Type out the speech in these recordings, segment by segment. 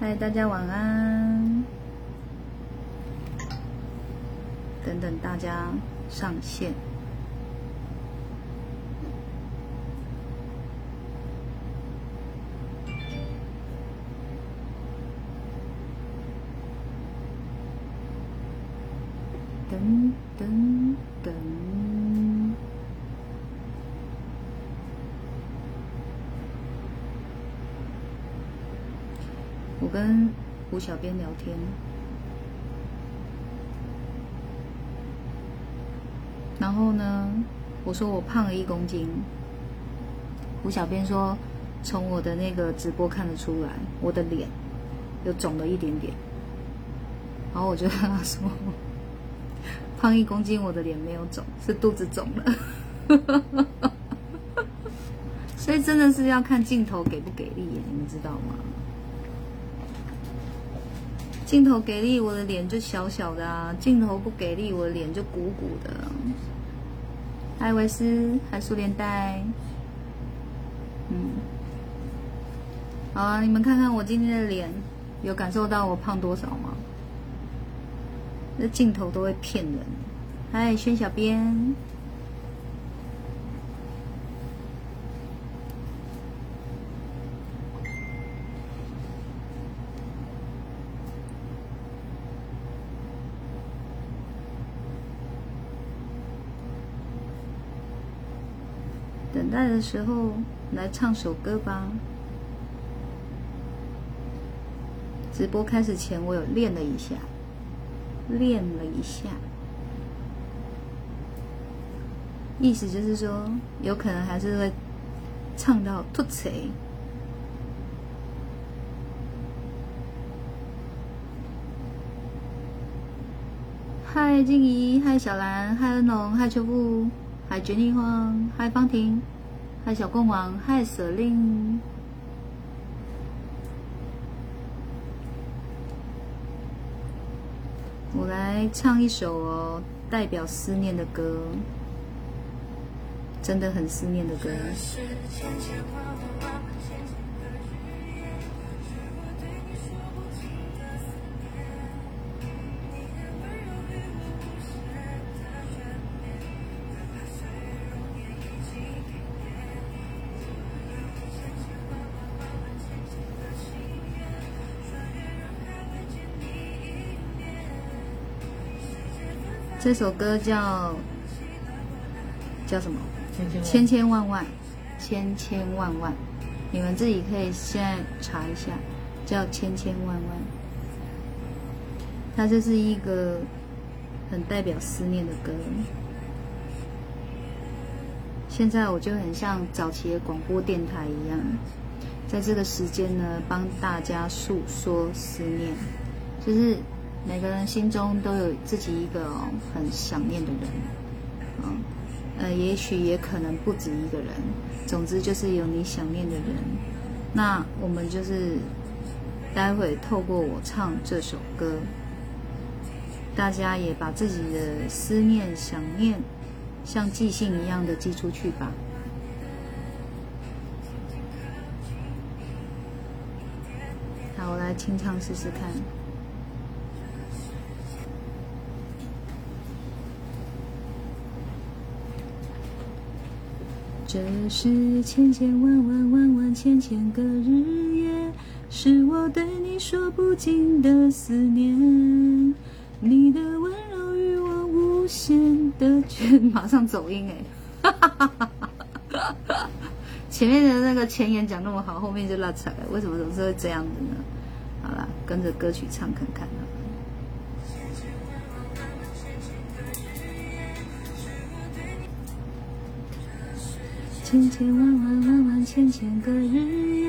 嗨，大家晚安。等等大家上线。噔噔噔。我跟胡小编聊天，然后呢，我说我胖了一公斤，胡小编说从我的那个直播看得出来，我的脸有肿了一点点，然后我就跟他说，胖一公斤，我的脸没有肿，是肚子肿了，所以真的是要看镜头给不给力，你们知道吗？镜头给力，我的脸就小小的啊；镜头不给力，我的脸就鼓鼓的。艾，维斯，嗨，苏连带，嗯，好啊，你们看看我今天的脸，有感受到我胖多少吗？那镜头都会骗人。嗨，轩小编。待的时候，来唱首歌吧。直播开始前，我有练了一下，练了一下，意思就是说，有可能还是会唱到吐词。嗨，静怡，嗨，小兰，嗨，恩龙，嗨，秋布。嗨，绝地荒，嗨，方婷，嗨，小公王，嗨，舍令。我来唱一首哦，代表思念的歌，真的很思念的歌。这首歌叫叫什么？千千万万，千千万万，你们自己可以现在查一下，叫千千万万。它就是一个很代表思念的歌。现在我就很像早期的广播电台一样，在这个时间呢，帮大家诉说思念，就是。每个人心中都有自己一个很想念的人，嗯，呃，也许也可能不止一个人。总之就是有你想念的人。那我们就是待会透过我唱这首歌，大家也把自己的思念、想念，像寄信一样的寄出去吧。好，我来清唱试试看。这是千千万万万万千千个日夜，是我对你说不尽的思念。你的温柔与我无限的眷，马上走音哎！前面的那个前言讲那么好，后面就落彩了，为什么总是会这样子呢？好了，跟着歌曲唱看看。千千万万万万千千个日夜，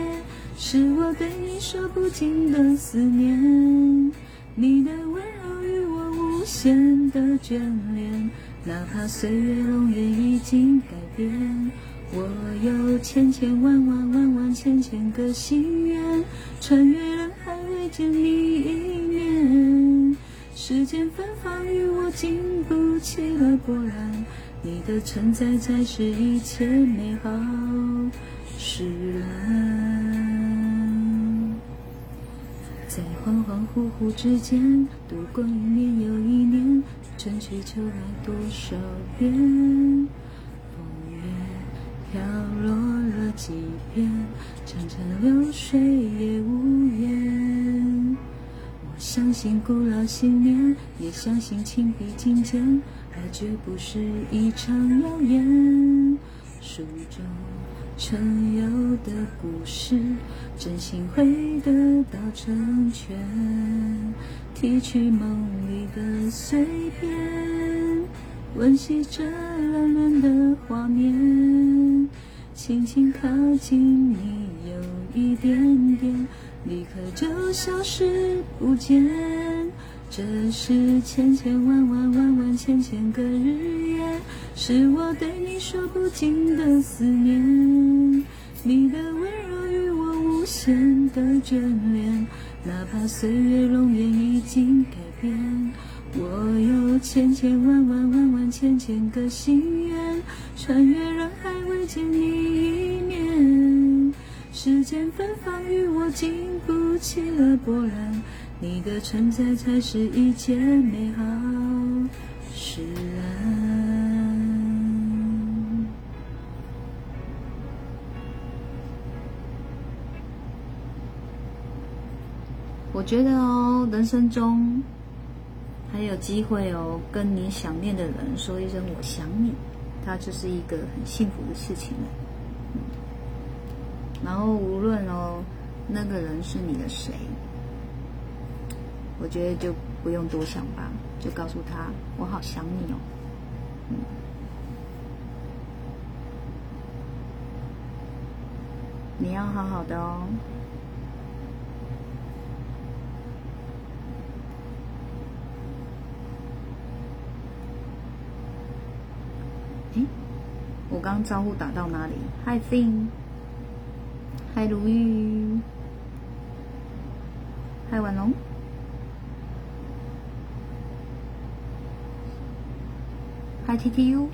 是我对你说不尽的思念。你的温柔与我无限的眷恋，哪怕岁月容颜已经改变。我有千千万万万万千千个心愿，穿越人海未见你一面。时间芬芳与我经不起了波澜。你的存在才是一切美好使然。在恍恍惚惚之间度过一年又一年，春去秋来多少遍，风月飘落了几遍，潺潺流水也无言。我相信古老信念，也相信情比金坚，绝不是一场谣言。书中。曾有的故事，真心会得到成全。提取梦里的碎片，温习着暖暖的画面。轻轻靠近你，有一点点，立刻就消失不见。这是千千万万万万千千个日夜。是我对你说不尽的思念，你的温柔与我无限的眷恋，哪怕岁月容颜已经改变，我有千千万万万万千千个心愿，穿越人海未见你一面，时间芬芳与我经不起了波澜，你的存在才是一件美好事啊。我觉得哦，人生中还有机会哦，跟你想念的人说一声“我想你”，它就是一个很幸福的事情了。然后无论哦，那个人是你的谁，我觉得就不用多想吧，就告诉他“我好想你哦”。嗯，你要好好的哦。我刚招呼打到哪里？Hi Fin，Hi 如玉，Hi 婉龙，Hi TTU，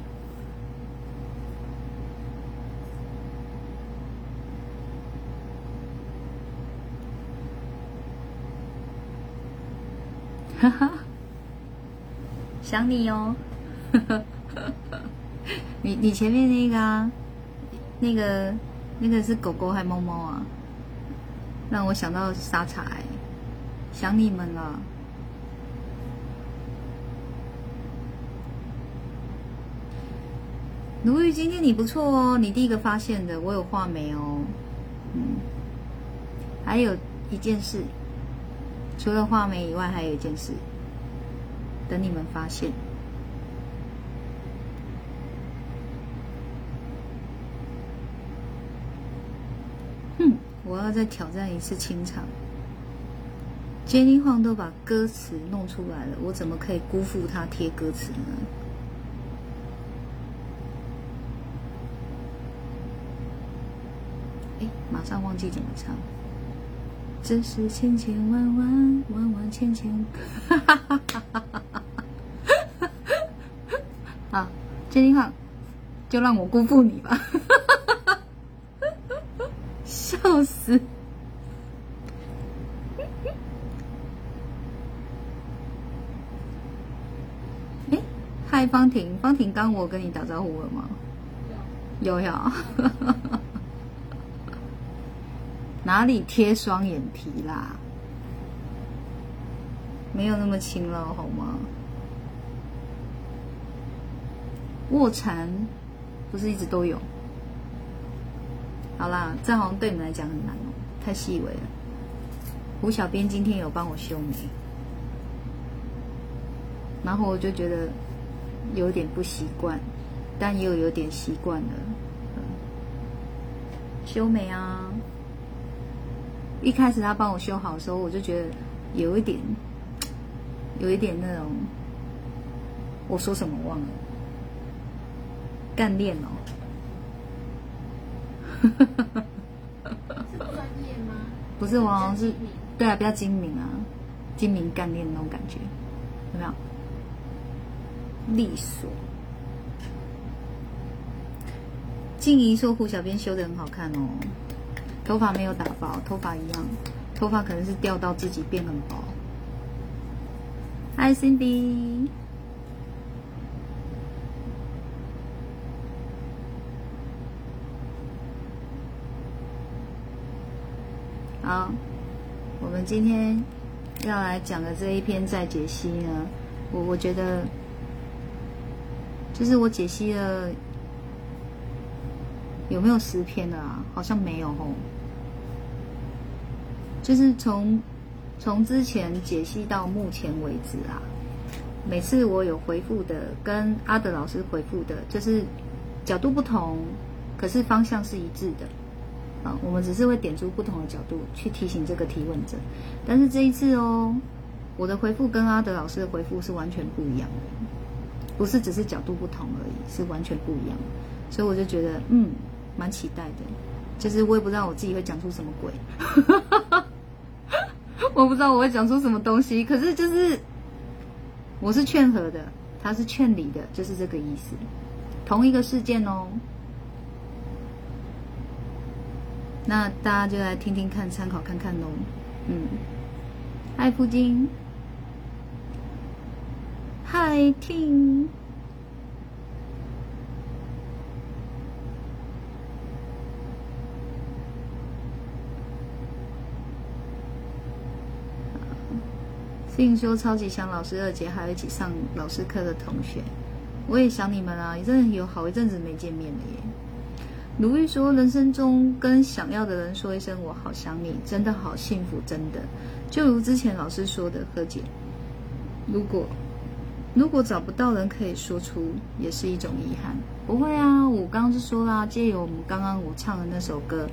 哈哈，想你哦，你你前面那个啊，那个那个是狗狗还猫猫啊？让我想到沙茶，想你们了。奴玉，今天你不错哦，你第一个发现的，我有画眉哦。嗯，还有一件事，除了画眉以外，还有一件事，等你们发现。哼我要再挑战一次清场。杰尼晃都把歌词弄出来了，我怎么可以辜负他贴歌词呢？哎，马上忘记怎么唱。这是千千万万万万千千，哈哈哈哈哈哈！好，杰尼晃，就让我辜负你吧。笑死！哎，嗨，方婷，方婷，刚我跟你打招呼了吗？有，有有。哪里贴双眼皮啦？没有那么轻了，好吗？卧蚕不是一直都有？好啦，这好像对你们来讲很难哦，太细微了。胡小编今天有帮我修眉，然后我就觉得有点不习惯，但又有点习惯了。修眉啊，一开始他帮我修好的时候，我就觉得有一点，有一点那种，我说什么忘了，干练哦。不是，我好像是对啊，比较精明啊，精明干练那种感觉，有没有？利索。静怡说胡小编修的很好看哦，头发没有打薄，头发一样。头发可能是掉到自己变很薄。Hi Cindy，好，我们今天要来讲的这一篇再解析呢，我我觉得，就是我解析了有没有十篇了啊？好像没有哦。就是从从之前解析到目前为止啊，每次我有回复的，跟阿德老师回复的，就是角度不同，可是方向是一致的。啊，我们只是会点出不同的角度去提醒这个提问者，但是这一次哦，我的回复跟阿德老师的回复是完全不一样的，不是只是角度不同而已，是完全不一样。所以我就觉得，嗯，蛮期待的。就是我也不知道我自己会讲出什么鬼，我不知道我会讲出什么东西，可是就是我是劝和的，他是劝离的，就是这个意思。同一个事件哦。那大家就来听听看，参考看看喽。嗯，嗨，夫金，嗨，听。并说超级想老师二姐，还有一起上老师课的同学，我也想你们啊！也真的有好一阵子没见面了耶。鲁豫说：“人生中跟想要的人说一声‘我好想你’，真的好幸福，真的。就如之前老师说的，何姐，如果如果找不到人可以说出，也是一种遗憾。不会啊，我刚刚就说啦，借由我们刚刚我唱的那首歌，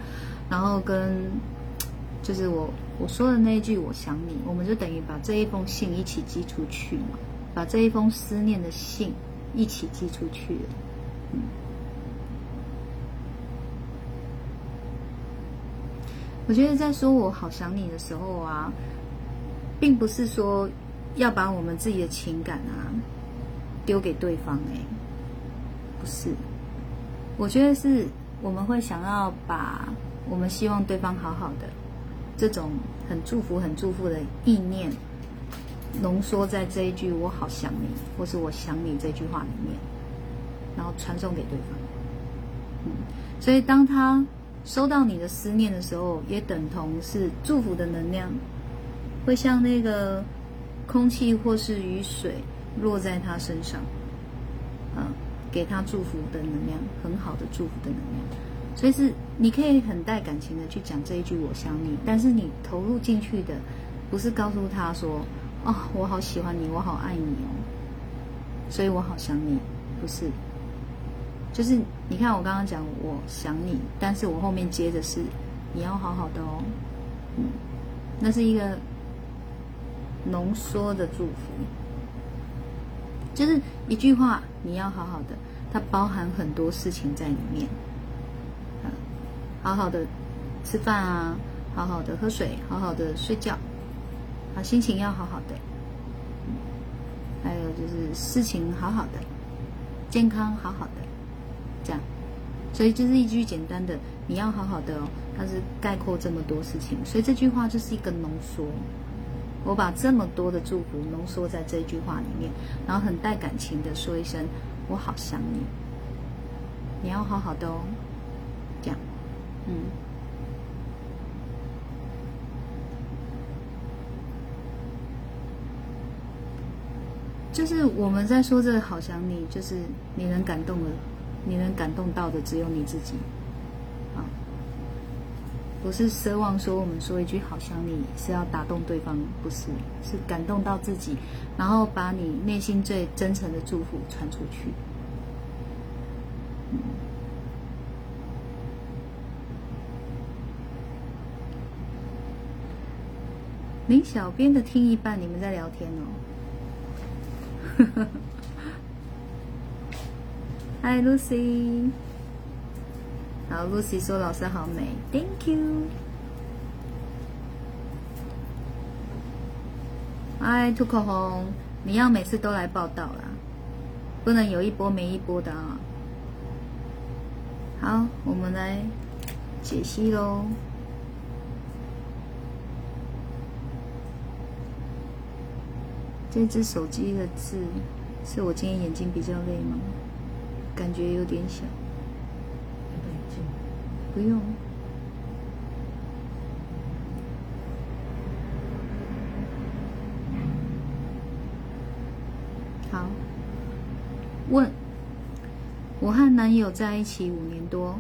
然后跟就是我我说的那一句‘我想你’，我们就等于把这一封信一起寄出去嘛，把这一封思念的信一起寄出去，嗯。”我觉得在说我好想你的时候啊，并不是说要把我们自己的情感啊丢给对方哎，不是。我觉得是我们会想要把我们希望对方好好的这种很祝福、很祝福的意念，浓缩在这一句“我好想你”或是“我想你”这句话里面，然后传送给对方。嗯，所以当他。收到你的思念的时候，也等同是祝福的能量，会像那个空气或是雨水落在他身上，啊，给他祝福的能量，很好的祝福的能量。所以是你可以很带感情的去讲这一句“我想你”，但是你投入进去的不是告诉他说：“哦，我好喜欢你，我好爱你哦，所以我好想你。”不是。就是你看，我刚刚讲我想你，但是我后面接的是你要好好的哦，嗯，那是一个浓缩的祝福，就是一句话你要好好的，它包含很多事情在里面，好好的吃饭啊，好好的喝水，好好的睡觉，啊，心情要好好的，还有就是事情好好的，健康好好的。这样，所以就是一句简单的“你要好好的哦”，它是概括这么多事情，所以这句话就是一个浓缩。我把这么多的祝福浓缩在这句话里面，然后很带感情的说一声“我好想你”，你要好好的哦。这样，嗯，就是我们在说这个“好想你”，就是你能感动的。你能感动到的只有你自己，啊，不是奢望说我们说一句“好想你”是要打动对方，不是，是感动到自己，然后把你内心最真诚的祝福传出去。林小编的听一半，你们在聊天哦。Hi Lucy，好，Lucy 说老师好美，Thank you。嗨，涂口红，你要每次都来报道啦，不能有一波没一波的啊。好，我们来解析喽。这只手机的字，是我今天眼睛比较累吗？感觉有点小。不用。好。问：我和男友在一起五年多，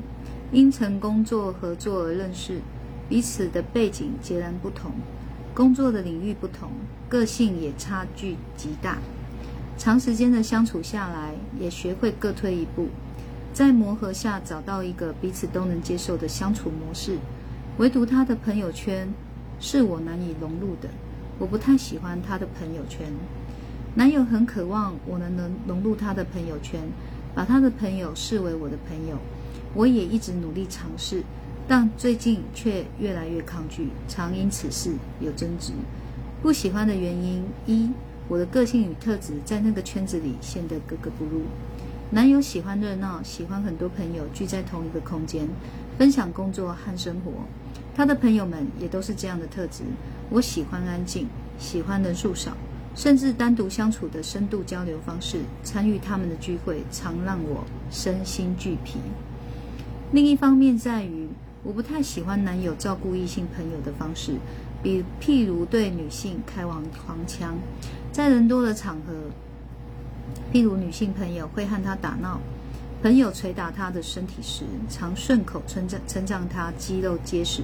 因曾工作合作而认识，彼此的背景截然不同，工作的领域不同，个性也差距极大。长时间的相处下来，也学会各退一步。在磨合下找到一个彼此都能接受的相处模式，唯独他的朋友圈是我难以融入的。我不太喜欢他的朋友圈。男友很渴望我能能融入他的朋友圈，把他的朋友视为我的朋友。我也一直努力尝试，但最近却越来越抗拒，常因此事有争执。不喜欢的原因一，我的个性与特质在那个圈子里显得格格不入。男友喜欢热闹，喜欢很多朋友聚在同一个空间，分享工作和生活。他的朋友们也都是这样的特质。我喜欢安静，喜欢人数少，甚至单独相处的深度交流方式。参与他们的聚会，常让我身心俱疲。另一方面在于，我不太喜欢男友照顾异性朋友的方式，比譬如对女性开黄黄腔，在人多的场合。譬如女性朋友会和他打闹，朋友捶打他的身体时，常顺口称赞称赞他肌肉结实；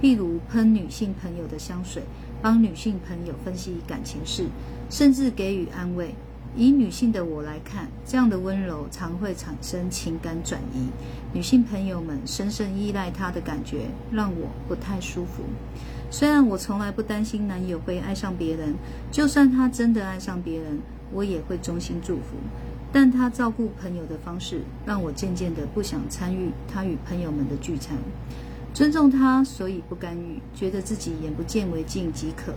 譬如喷女性朋友的香水，帮女性朋友分析感情事，甚至给予安慰。以女性的我来看，这样的温柔常会产生情感转移，女性朋友们深深依赖他的感觉，让我不太舒服。虽然我从来不担心男友会爱上别人，就算他真的爱上别人。我也会衷心祝福，但他照顾朋友的方式让我渐渐的不想参与他与朋友们的聚餐。尊重他，所以不干预，觉得自己眼不见为净即可。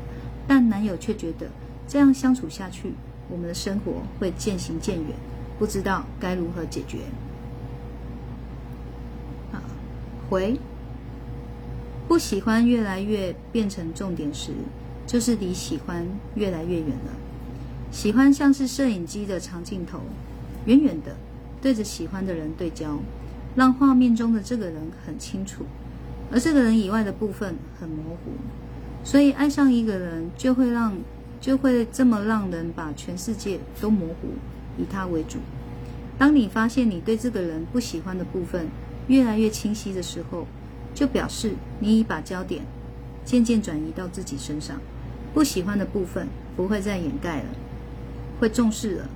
但男友却觉得这样相处下去，我们的生活会渐行渐远，不知道该如何解决。啊，回不喜欢越来越变成重点时，就是离喜欢越来越远了。喜欢像是摄影机的长镜头，远远的对着喜欢的人对焦，让画面中的这个人很清楚，而这个人以外的部分很模糊。所以爱上一个人就会让就会这么让人把全世界都模糊，以他为主。当你发现你对这个人不喜欢的部分越来越清晰的时候，就表示你已把焦点渐渐转移到自己身上，不喜欢的部分不会再掩盖了。会重视了，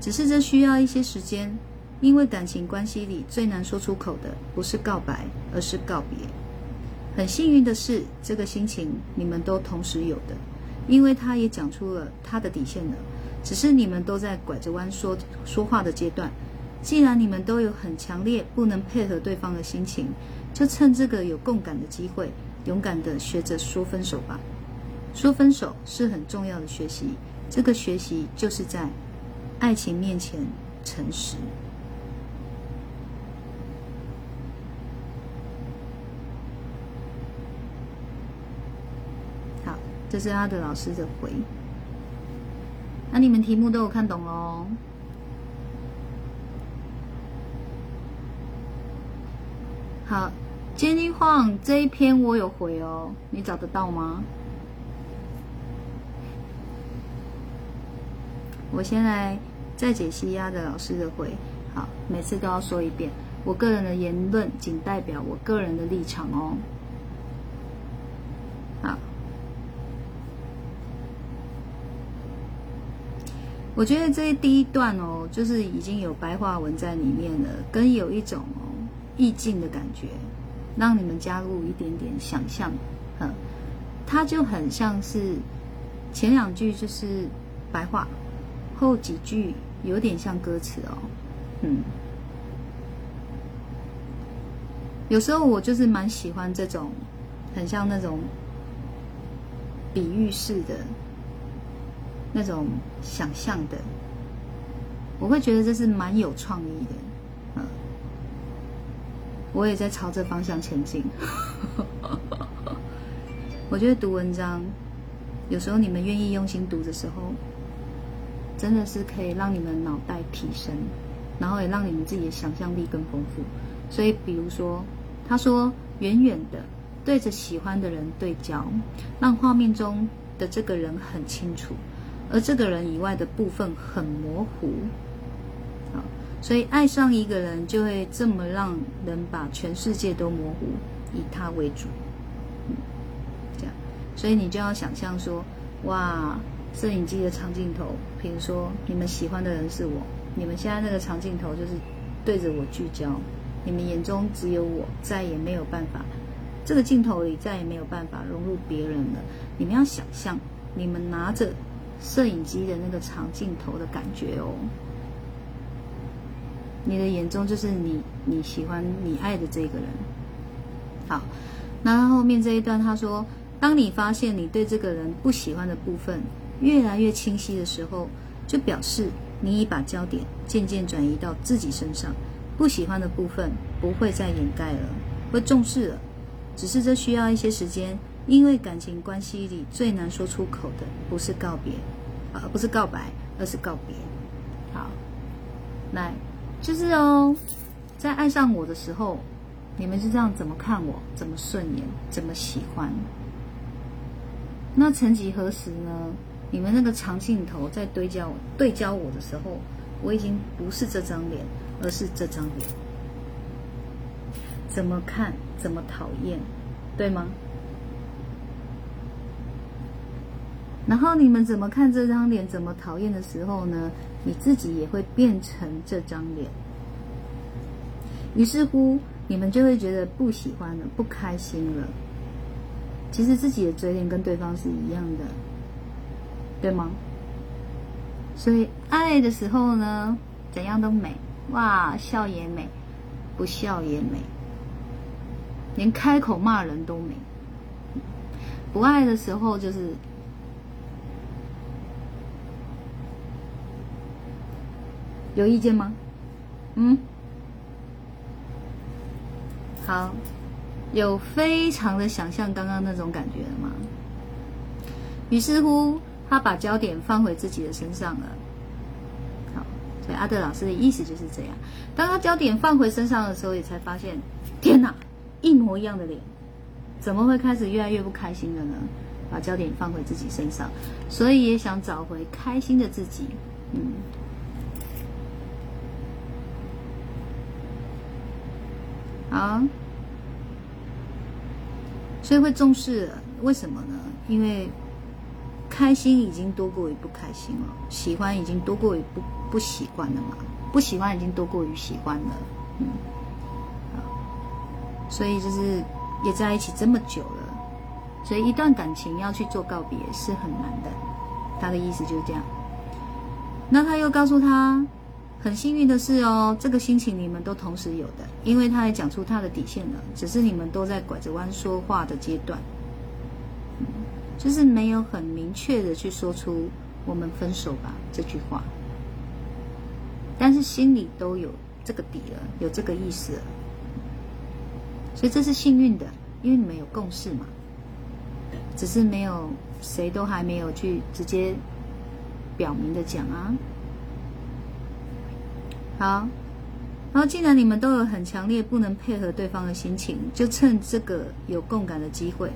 只是这需要一些时间，因为感情关系里最难说出口的不是告白，而是告别。很幸运的是，这个心情你们都同时有的，因为他也讲出了他的底线了，只是你们都在拐着弯说说话的阶段。既然你们都有很强烈不能配合对方的心情，就趁这个有共感的机会，勇敢的学着说分手吧。说分手是很重要的学习。这个学习就是在爱情面前诚实。好，这是阿德老师的回。那你们题目都有看懂哦。好，今天晃这一篇我有回哦，你找得到吗？我先来再解析鸭的老师的回，好，每次都要说一遍，我个人的言论仅代表我个人的立场哦。好，我觉得这第一段哦，就是已经有白话文在里面了，跟有一种哦意境的感觉，让你们加入一点点想象，嗯，它就很像是前两句就是白话。后几句有点像歌词哦，嗯，有时候我就是蛮喜欢这种，很像那种比喻式的那种想象的，我会觉得这是蛮有创意的，嗯，我也在朝这方向前进。我觉得读文章，有时候你们愿意用心读的时候。真的是可以让你们脑袋提升，然后也让你们自己的想象力更丰富。所以，比如说，他说远远的对着喜欢的人对焦，让画面中的这个人很清楚，而这个人以外的部分很模糊。好，所以爱上一个人就会这么让人把全世界都模糊，以他为主。嗯，这样，所以你就要想象说，哇，摄影机的长镜头，比如说你们喜欢的人是我，你们现在那个长镜头就是对着我聚焦。你们眼中只有我，再也没有办法，这个镜头里再也没有办法融入别人了。你们要想象，你们拿着摄影机的那个长镜头的感觉哦。你的眼中就是你你喜欢你爱的这个人。好，那他后面这一段他说，当你发现你对这个人不喜欢的部分越来越清晰的时候，就表示你已把焦点渐渐转移到自己身上。不喜欢的部分不会再掩盖了，会重视了，只是这需要一些时间，因为感情关系里最难说出口的不是告别，啊，不是告白，而是告别。好，来，就是哦，在爱上我的时候，你们是这样怎么看我，怎么顺眼，怎么喜欢？那曾几何时呢？你们那个长镜头在对焦对焦我的时候，我已经不是这张脸。而是这张脸，怎么看怎么讨厌，对吗？然后你们怎么看这张脸怎么讨厌的时候呢？你自己也会变成这张脸，于是乎你们就会觉得不喜欢了，不开心了。其实自己的嘴脸跟对方是一样的，对吗？所以爱的时候呢，怎样都美。哇，笑也美，不笑也美，连开口骂人都美。不爱的时候就是有意见吗？嗯，好，有非常的想象刚刚那种感觉了吗？于是乎，他把焦点放回自己的身上了。好所以阿德老师的意思就是这样。当他焦点放回身上的时候，也才发现，天哪，一模一样的脸，怎么会开始越来越不开心了呢？把焦点放回自己身上，所以也想找回开心的自己。嗯，啊，所以会重视，为什么呢？因为。开心已经多过于不开心了，喜欢已经多过于不不喜欢了嘛？不喜欢已经多过于喜欢了，嗯，所以就是也在一起这么久了，所以一段感情要去做告别是很难的。他的意思就是这样。那他又告诉他，很幸运的是哦，这个心情你们都同时有的，因为他也讲出他的底线了，只是你们都在拐着弯说话的阶段。就是没有很明确的去说出“我们分手吧”这句话，但是心里都有这个底了，有这个意思了，所以这是幸运的，因为你们有共识嘛，只是没有谁都还没有去直接表明的讲啊。好，然后既然你们都有很强烈不能配合对方的心情，就趁这个有共感的机会。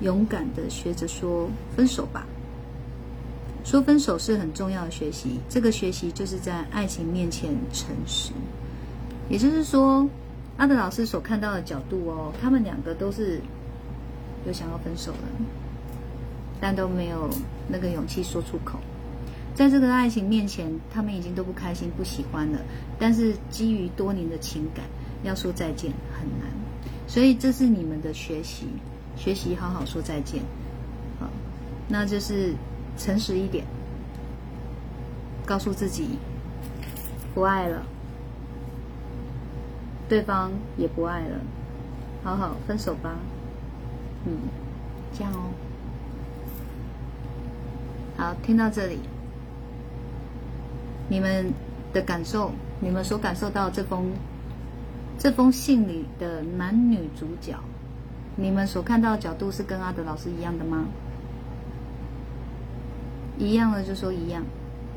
勇敢的学着说分手吧。说分手是很重要的学习，这个学习就是在爱情面前诚实。也就是说，阿德老师所看到的角度哦，他们两个都是有想要分手的，但都没有那个勇气说出口。在这个爱情面前，他们已经都不开心、不喜欢了，但是基于多年的情感，要说再见很难。所以这是你们的学习。学习好好说再见，好，那就是诚实一点，告诉自己不爱了，对方也不爱了，好好分手吧，嗯，这样哦。好，听到这里，你们的感受你们所感受到这封这封信里的男女主角你们所看到的角度是跟阿德老师一样的吗？一样的就说一样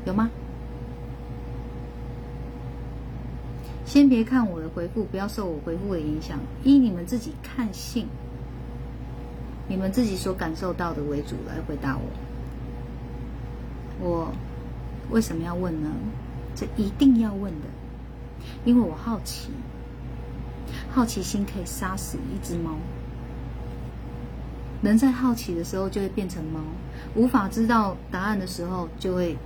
有吗？先别看我的回复不要受我回复的影响以你们自己看信你们自己所感受到的为主来回答我。我为什么要问呢？这一定要问的，因为我好奇，好奇心可以杀死一只猫。人在好奇的时候就会变成猫，无法知道答案的时候就会。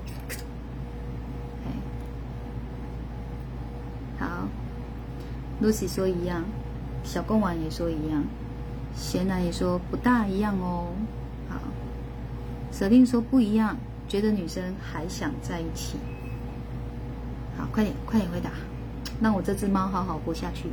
好，Lucy 说一样，小贡丸也说一样，贤男也说不大一样哦。好，舍令说不一样，觉得女生还想在一起。好，快点，快点回答，让我这只猫好好活下去。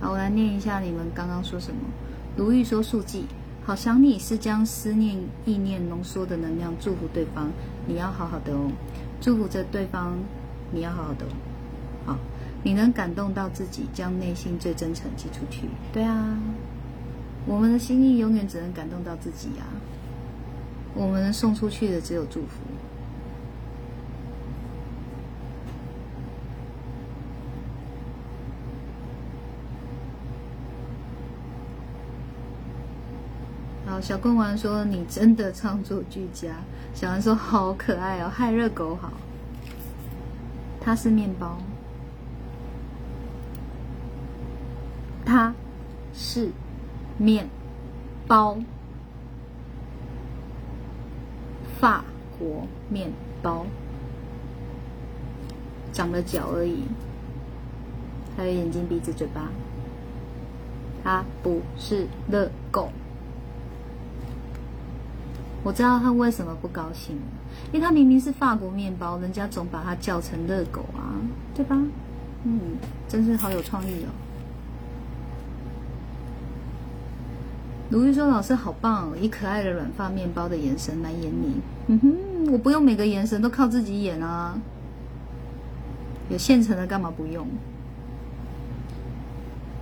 好，我来念一下你们刚刚说什么。如玉说速记，好想你是将思念意念浓缩的能量，祝福对方，你要好好的哦，祝福着对方，你要好好的哦。好，你能感动到自己，将内心最真诚寄出去。对啊，我们的心意永远只能感动到自己呀，我们能送出去的只有祝福。小公丸说：“你真的创作俱佳。”小丸说：“好可爱哦，害热狗好。”它是面包，它是面包，法国面包，长了脚而已，还有眼睛、鼻子、嘴巴。它不是热狗。我知道他为什么不高兴，因为他明明是法国面包，人家总把它叫成热狗啊，对吧？嗯，真是好有创意哦。卢玉说：“老师好棒哦，以可爱的软发面包的眼神来演你。”嗯哼，我不用每个眼神都靠自己演啊，有现成的干嘛不用？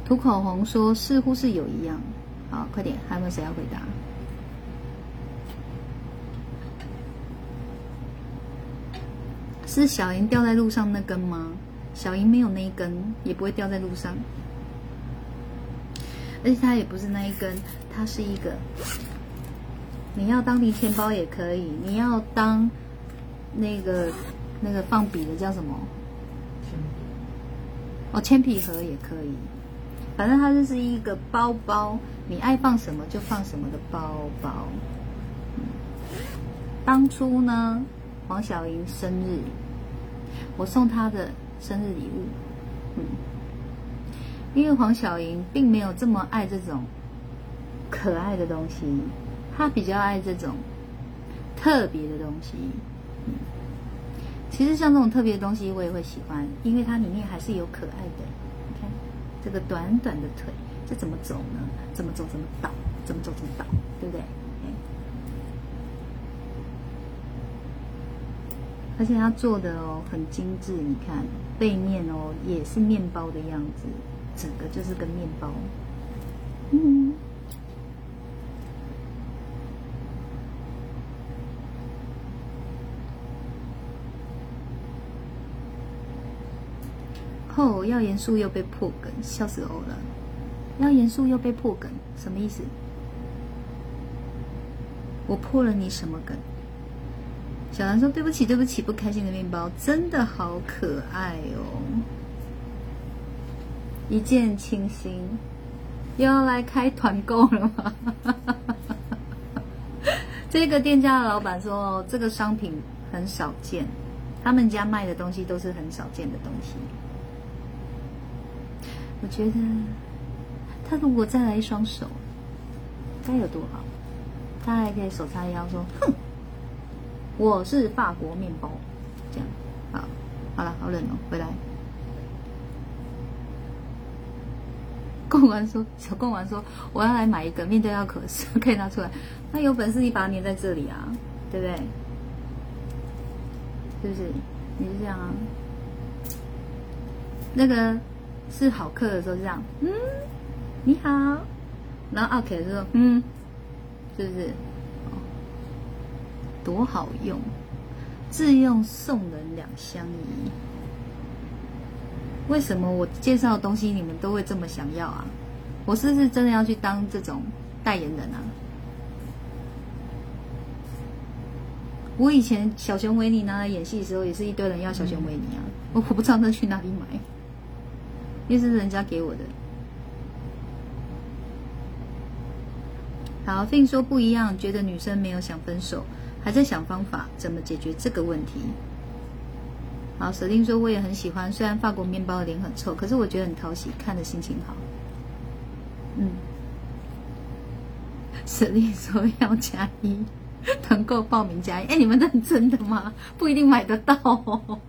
涂口红说：“似乎是有一样。”好，快点，还有没有谁要回答？是小银掉在路上那根吗？小银没有那一根，也不会掉在路上。而且它也不是那一根，它是一个。你要当零钱包也可以，你要当那个那个放笔的叫什么？哦，铅笔盒也可以。反正它就是一个包包，你爱放什么就放什么的包包。当初呢？黄小莹生日，我送她的生日礼物。嗯，因为黄小莹并没有这么爱这种可爱的东西，他比较爱这种特别的东西。其实像这种特别的东西，我也会喜欢，因为它里面还是有可爱的。你看这个短短的腿，这怎么走呢？怎么走怎么倒，怎么走怎么倒，对不对？而且它做的哦很精致，你看背面哦也是面包的样子，整个就是个面包。嗯。哦，要严肃又被破梗，笑死我了！要严肃又被破梗，什么意思？我破了你什么梗？小兰说：“对不起，对不起，不开心的面包真的好可爱哦，一见倾心，又要来开团购了吗？” 这个店家的老板说：“这个商品很少见，他们家卖的东西都是很少见的东西。”我觉得他如果再来一双手，该有多好！他还可以手叉腰说：“哼。”我是法国面包，这样好，好了，好冷哦，回来。贡丸说：“小贡丸说，我要来买一个，面对要可视，可以拿出来。那有本事你把它粘在这里啊，对不对？是不是？你是这样啊？那个是好客的时候这样，嗯，你好。然后 OK 的时候，嗯，是不是？多好用，自用送人两相宜。为什么我介绍的东西你们都会这么想要啊？我是不是真的要去当这种代言人啊？我以前小熊维尼拿来演戏的时候，也是一堆人要小熊维尼啊，我我不知道那去哪里买，因为是人家给我的。好，Fin 说不一样，觉得女生没有想分手，还在想方法怎么解决这个问题。好，舍定说我也很喜欢，虽然法国面包的脸很臭，可是我觉得很讨喜，看着心情好。嗯，舍定说要加一，团购报名加一。哎，你们认真的吗？不一定买得到哦。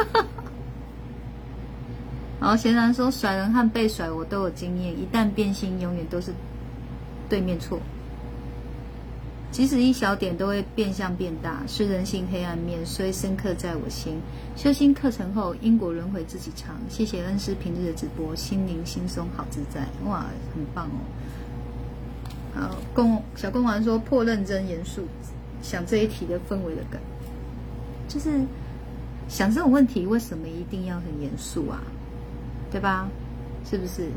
好，贤然说甩人和被甩我都有经验，一旦变心，永远都是对面错。即使一小点都会变相变大，是人性黑暗面，虽深刻在我心。修心课程后，因果轮回自己尝。谢谢恩师平日的直播，心灵轻松好自在，哇，很棒哦。好，公小公王说破认真严肃，想这一题的氛围的感，就是想这种问题为什么一定要很严肃啊？对吧？是不是？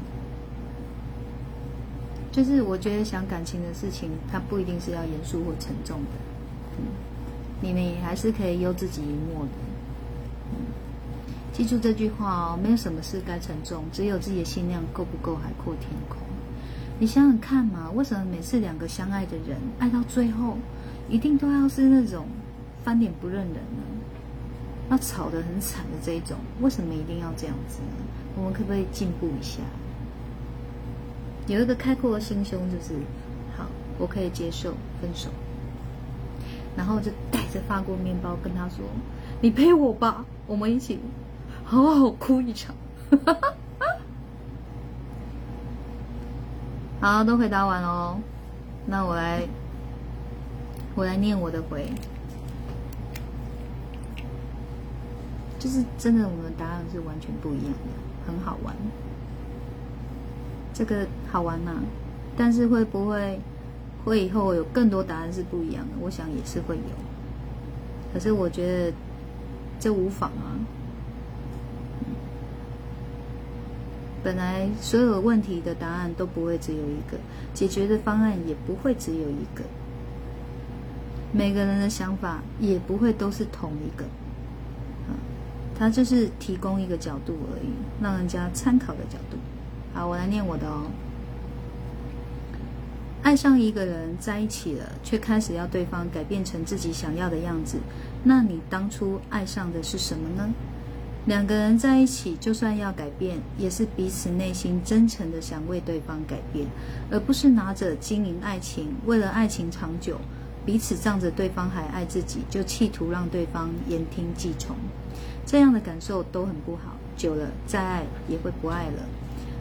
就是我觉得想感情的事情，它不一定是要严肃或沉重的，嗯，你们也还是可以悠自己一默的，记住这句话哦，没有什么事该沉重，只有自己的心量够不够海阔天空。你想想看嘛，为什么每次两个相爱的人爱到最后，一定都要是那种翻脸不认人呢？要吵得很惨的这一种，为什么一定要这样子呢？我们可不可以进步一下？有一个开阔的心胸，就是好，我可以接受分手，然后就带着法国面包跟他说：“你陪我吧，我们一起好好哭一场。”好，都回答完喽。那我来，我来念我的回。就是真的，我们的答案是完全不一样的，很好玩。这个好玩吗？但是会不会会以后有更多答案是不一样的？我想也是会有。可是我觉得这无妨啊。本来所有问题的答案都不会只有一个，解决的方案也不会只有一个，每个人的想法也不会都是同一个。它就是提供一个角度而已，让人家参考的角度。好，我来念我的哦。爱上一个人在一起了，却开始要对方改变成自己想要的样子，那你当初爱上的是什么呢？两个人在一起，就算要改变，也是彼此内心真诚的想为对方改变，而不是拿着经营爱情，为了爱情长久，彼此仗着对方还爱自己，就企图让对方言听计从。这样的感受都很不好，久了再爱也会不爱了。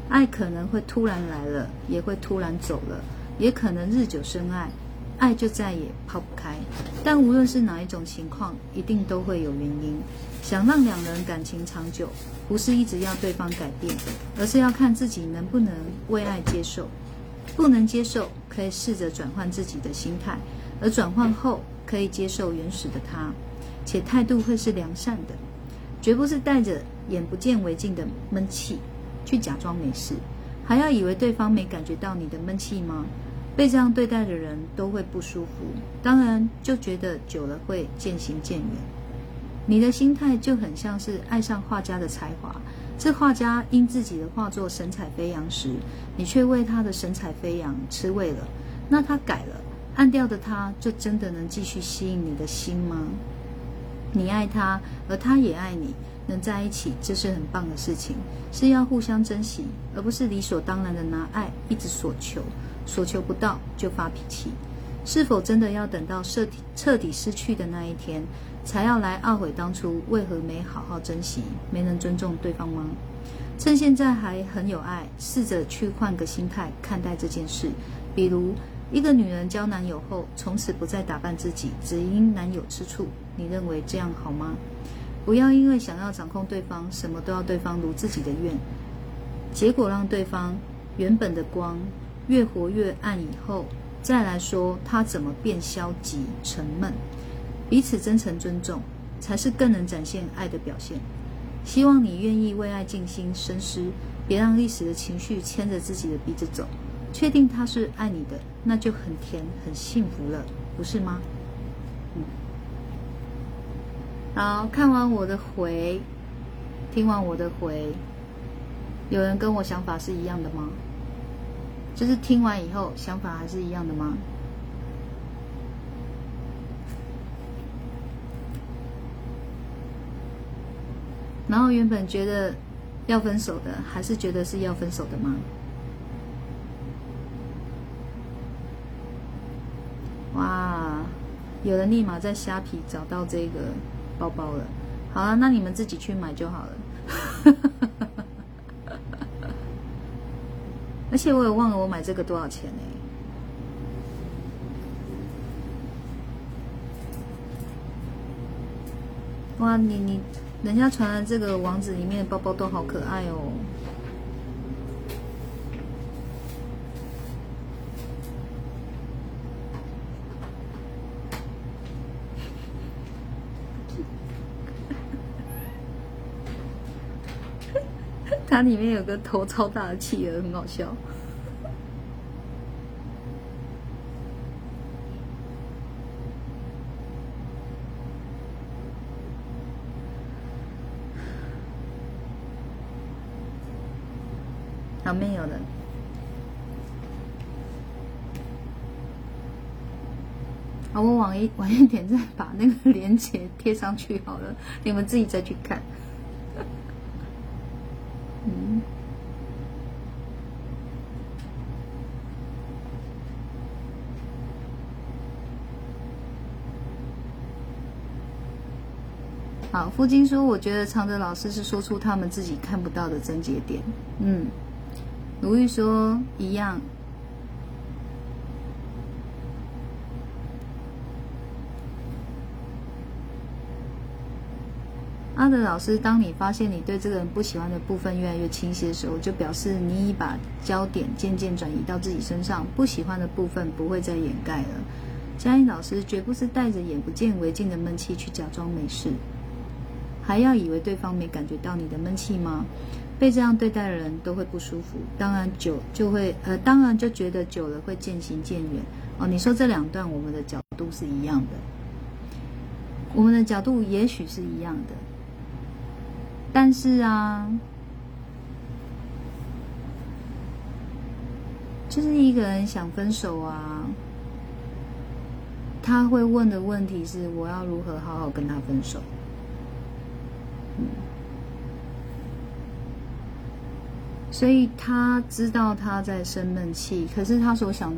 爱可能会突然来了，也会突然走了，也可能日久生爱，爱就再也抛不开。但无论是哪一种情况，一定都会有原因。想让两人感情长久，不是一直要对方改变，而是要看自己能不能为爱接受。不能接受，可以试着转换自己的心态，而转换后可以接受原始的他，且态度会是良善的。绝不是带着眼不见为净的闷气去假装没事，还要以为对方没感觉到你的闷气吗？被这样对待的人都会不舒服，当然就觉得久了会渐行渐远。你的心态就很像是爱上画家的才华，这画家因自己的画作神采飞扬时，你却为他的神采飞扬吃味了。那他改了，暗掉的他就真的能继续吸引你的心吗？你爱他，而他也爱你，能在一起，这是很棒的事情，是要互相珍惜，而不是理所当然的拿爱一直索求，索求不到就发脾气。是否真的要等到彻底彻底失去的那一天，才要来懊悔当初为何没好好珍惜，没能尊重对方吗？趁现在还很有爱，试着去换个心态看待这件事，比如。一个女人交男友后，从此不再打扮自己，只因男友吃醋。你认为这样好吗？不要因为想要掌控对方，什么都要对方如自己的愿，结果让对方原本的光越活越暗以后，再来说他怎么变消极沉闷。彼此真诚尊重，才是更能展现爱的表现。希望你愿意为爱静心深思，别让一时的情绪牵着自己的鼻子走。确定他是爱你的，那就很甜很幸福了，不是吗？嗯。好看完我的回，听完我的回，有人跟我想法是一样的吗？就是听完以后想法还是一样的吗？然后原本觉得要分手的，还是觉得是要分手的吗？哇，有人立马在虾皮找到这个包包了。好了，那你们自己去买就好了。而且我也忘了我买这个多少钱呢？哇，你你。人家传的这个网址里面的包包都好可爱哦。它里面有个头超大的企鹅，很好笑。没有人。啊，我晚一晚一点再把那个链接贴上去好了，你们自己再去看。嗯。好，付金说，我觉得常德老师是说出他们自己看不到的症结点。嗯。如玉说一样。的老师，当你发现你对这个人不喜欢的部分越来越清晰的时候，就表示你已把焦点渐渐转移到自己身上，不喜欢的部分不会再掩盖了。嘉音老师绝不是带着眼不见为净的闷气去假装没事，还要以为对方没感觉到你的闷气吗？被这样对待的人都会不舒服，当然久就会呃，当然就觉得久了会渐行渐远哦。你说这两段我们的角度是一样的，我们的角度也许是一样的，但是啊，就是一个人想分手啊，他会问的问题是：我要如何好好跟他分手？嗯。所以他知道他在生闷气，可是他所想，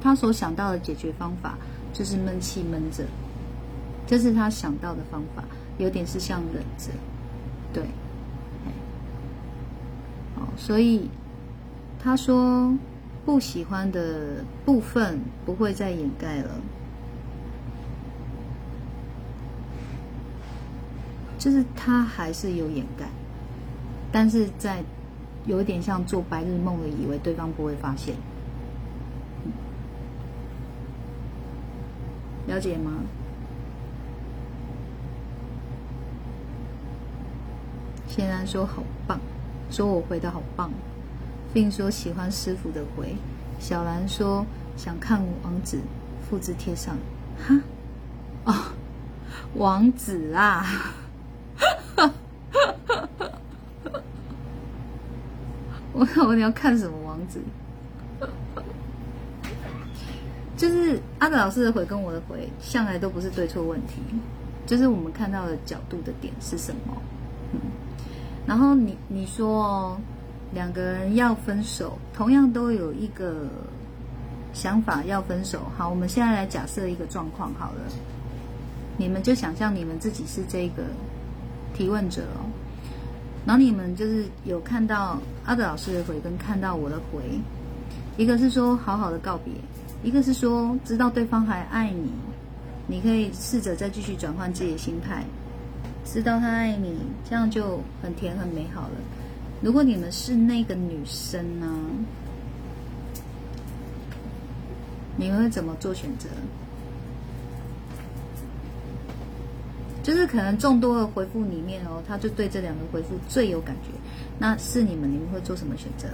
他所想到的解决方法就是闷气闷着，这是他想到的方法，有点是像忍着，对，哦，所以他说不喜欢的部分不会再掩盖了，就是他还是有掩盖，但是在。有点像做白日梦的，以为对方不会发现，了解吗？显然说好棒，说我回的好棒，并说喜欢师傅的回。小兰说想看王子，复制贴上。哈，哦，王子啊！我我你要看什么王子？就是阿德老师的回跟我的回，向来都不是对错问题，就是我们看到的角度的点是什么。嗯，然后你你说哦，两个人要分手，同样都有一个想法要分手。好，我们现在来假设一个状况好了，你们就想象你们自己是这个提问者哦。然后你们就是有看到阿德老师的回，跟看到我的回，一个是说好好的告别，一个是说知道对方还爱你，你可以试着再继续转换自己的心态，知道他爱你这样就很甜很美好了。如果你们是那个女生呢？你们会怎么做选择？就是可能众多的回复里面哦他就对这两个回复最有感觉。那是你们你们会做什么选择？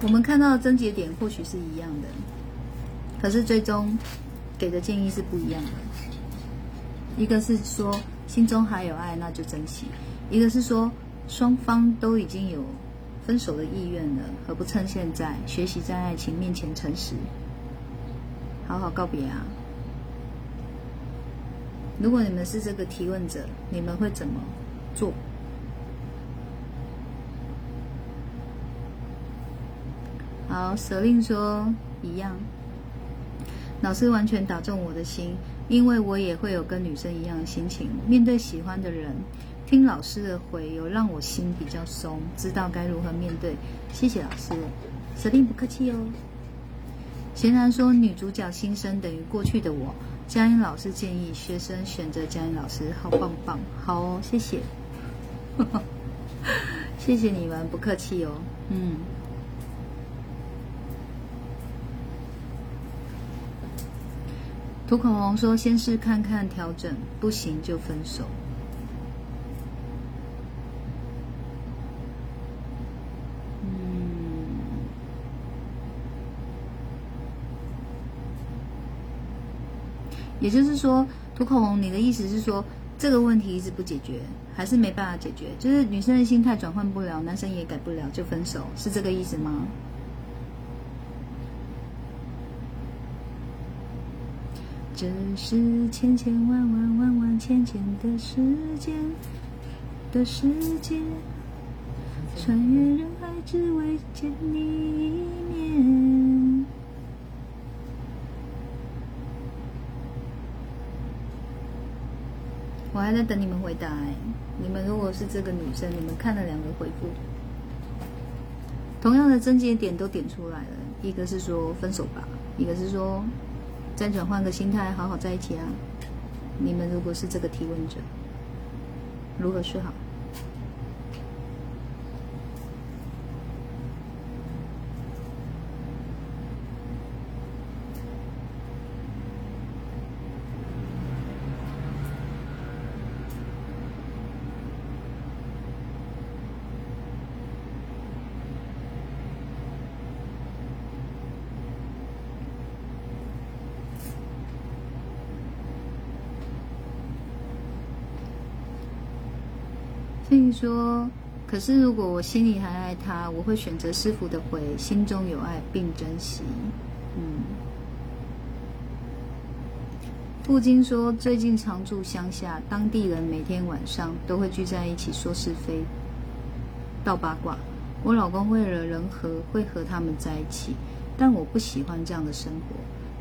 我们看到的症结点或许是一样的，可是最终给的建议是不一样的。一个是说心中还有爱，那就珍惜；一个是说双方都已经有分手的意愿了，何不趁现在学习在爱情面前诚实，好好告别啊？如果你们是这个提问者，你们会怎么做？好，舍令说一样。老师完全打中我的心，因为我也会有跟女生一样的心情。面对喜欢的人，听老师的回，有让我心比较松，知道该如何面对。谢谢老师，舍令不客气哦。贤然说，女主角新生等于过去的我。佳音老师建议学生选择佳音老师，好棒棒，好哦，谢谢，谢谢你们，不客气哦，嗯。涂口红说：“先试看看，调整不行就分手。”嗯，也就是说，涂口红，你的意思是说，这个问题一直不解决，还是没办法解决？就是女生的心态转换不了，男生也改不了，就分手，是这个意思吗？这是千千万万万万千千的时间的世界，穿越人海只为见你一面。我还在等你们回答哎，你们如果是这个女生，你们看了两个回复，同样的症结点都点出来了，一个是说分手吧，一个是说。再转换个心态，好好在一起啊！你们如果是这个提问者，如何是好？所以说，可是如果我心里还爱他，我会选择师傅的回，心中有爱并珍惜。嗯。布金说，最近常住乡下，当地人每天晚上都会聚在一起说是非、道八卦。我老公为了人和，会和他们在一起，但我不喜欢这样的生活，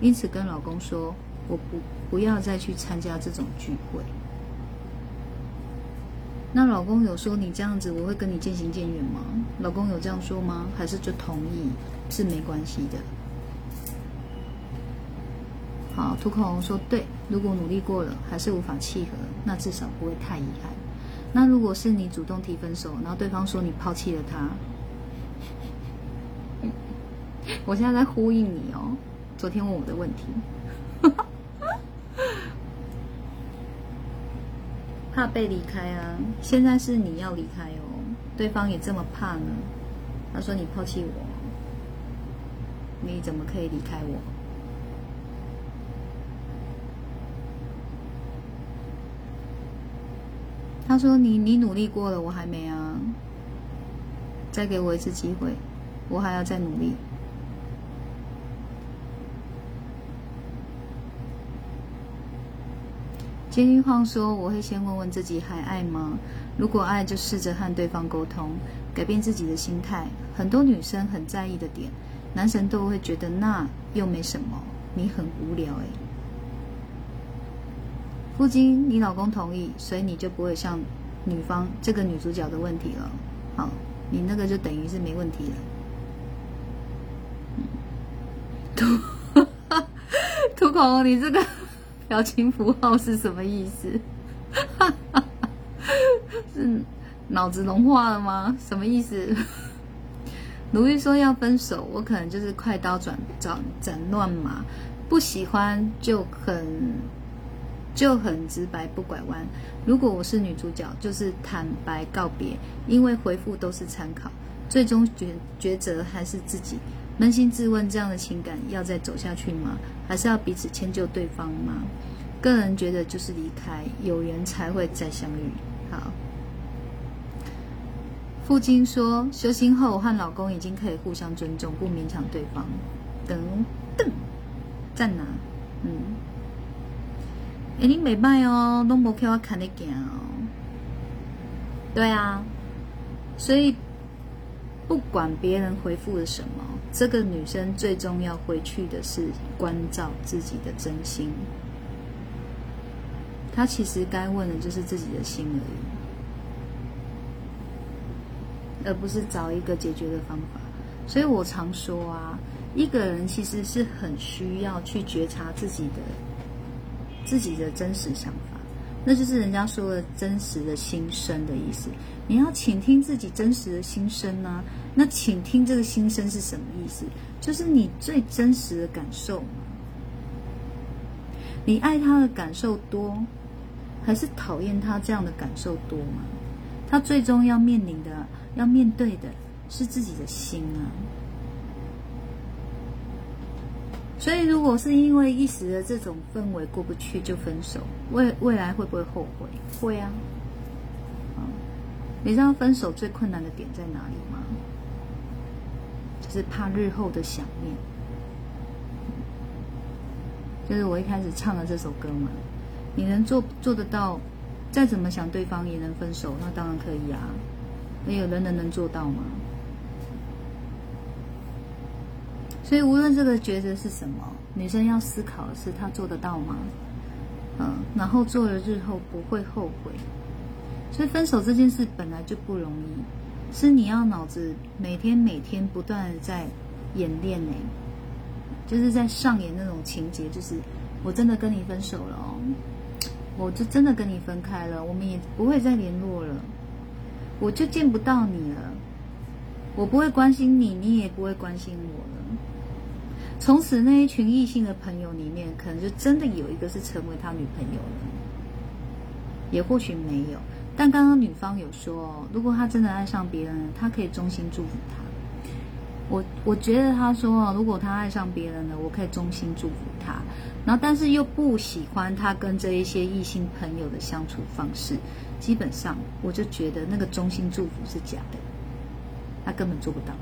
因此跟老公说，我不不要再去参加这种聚会。那老公有说你这样子我会跟你渐行渐远吗？老公有这样说吗？还是就同意是没关系的？好，涂口红说对，如果努力过了还是无法契合，那至少不会太遗憾。那如果是你主动提分手，然后对方说你抛弃了他，我现在在呼应你哦，昨天问我的问题。怕被离开啊！现在是你要离开哦，对方也这么怕呢。他说你抛弃我，你怎么可以离开我？他说你你努力过了，我还没啊。再给我一次机会，我还要再努力。金玉晃说：“我会先问问自己还爱吗？如果爱，就试着和对方沟通，改变自己的心态。很多女生很在意的点，男神都会觉得那又没什么，你很无聊哎。夫金，你老公同意，所以你就不会像女方这个女主角的问题了。好，你那个就等于是没问题了。涂涂口红，你这个。”表情符号是什么意思？是脑子融化了吗？什么意思？鲁豫说要分手，我可能就是快刀斩斩斩乱麻，不喜欢就很就很直白不拐弯。如果我是女主角，就是坦白告别，因为回复都是参考，最终抉抉择还是自己。扪心自问，这样的情感要再走下去吗？还是要彼此迁就对方吗？个人觉得就是离开，有缘才会再相遇。好。父亲说，修心后和老公已经可以互相尊重，不勉强对方。等等，在哪？嗯，哎，你没拜哦，都无叫我看得见哦。对啊，所以不管别人回复了什么，这个女生最终要回去的是关照自己的真心。她其实该问的就是自己的心而已。而不是找一个解决的方法，所以我常说啊，一个人其实是很需要去觉察自己的自己的真实想法，那就是人家说的真实的心声的意思。你要倾听自己真实的心声呢？那请听这个心声是什么意思？就是你最真实的感受。你爱他的感受多，还是讨厌他这样的感受多吗？他最终要面临的。要面对的是自己的心啊，所以如果是因为一时的这种氛围过不去就分手，未未来会不会后悔？会啊，你知道分手最困难的点在哪里？是怕日后的想念。就是我一开始唱的这首歌嘛，你能做做得到，再怎么想对方也能分手，那当然可以啊。没有人能能做到吗？所以无论这个抉择是什么，女生要思考的是她做得到吗？嗯，然后做了日后不会后悔。所以分手这件事本来就不容易，是你要脑子每天每天不断的在演练呢，就是在上演那种情节，就是我真的跟你分手了哦，我就真的跟你分开了，我们也不会再联络了。我就见不到你了，我不会关心你，你也不会关心我了。从此那一群异性的朋友里面，可能就真的有一个是成为他女朋友了，也或许没有。但刚刚女方有说，如果他真的爱上别人了，他可以衷心祝福他。我我觉得他说，如果他爱上别人了，我可以衷心祝福他。然后，但是又不喜欢他跟这一些异性朋友的相处方式。基本上，我就觉得那个衷心祝福是假的，他根本做不到。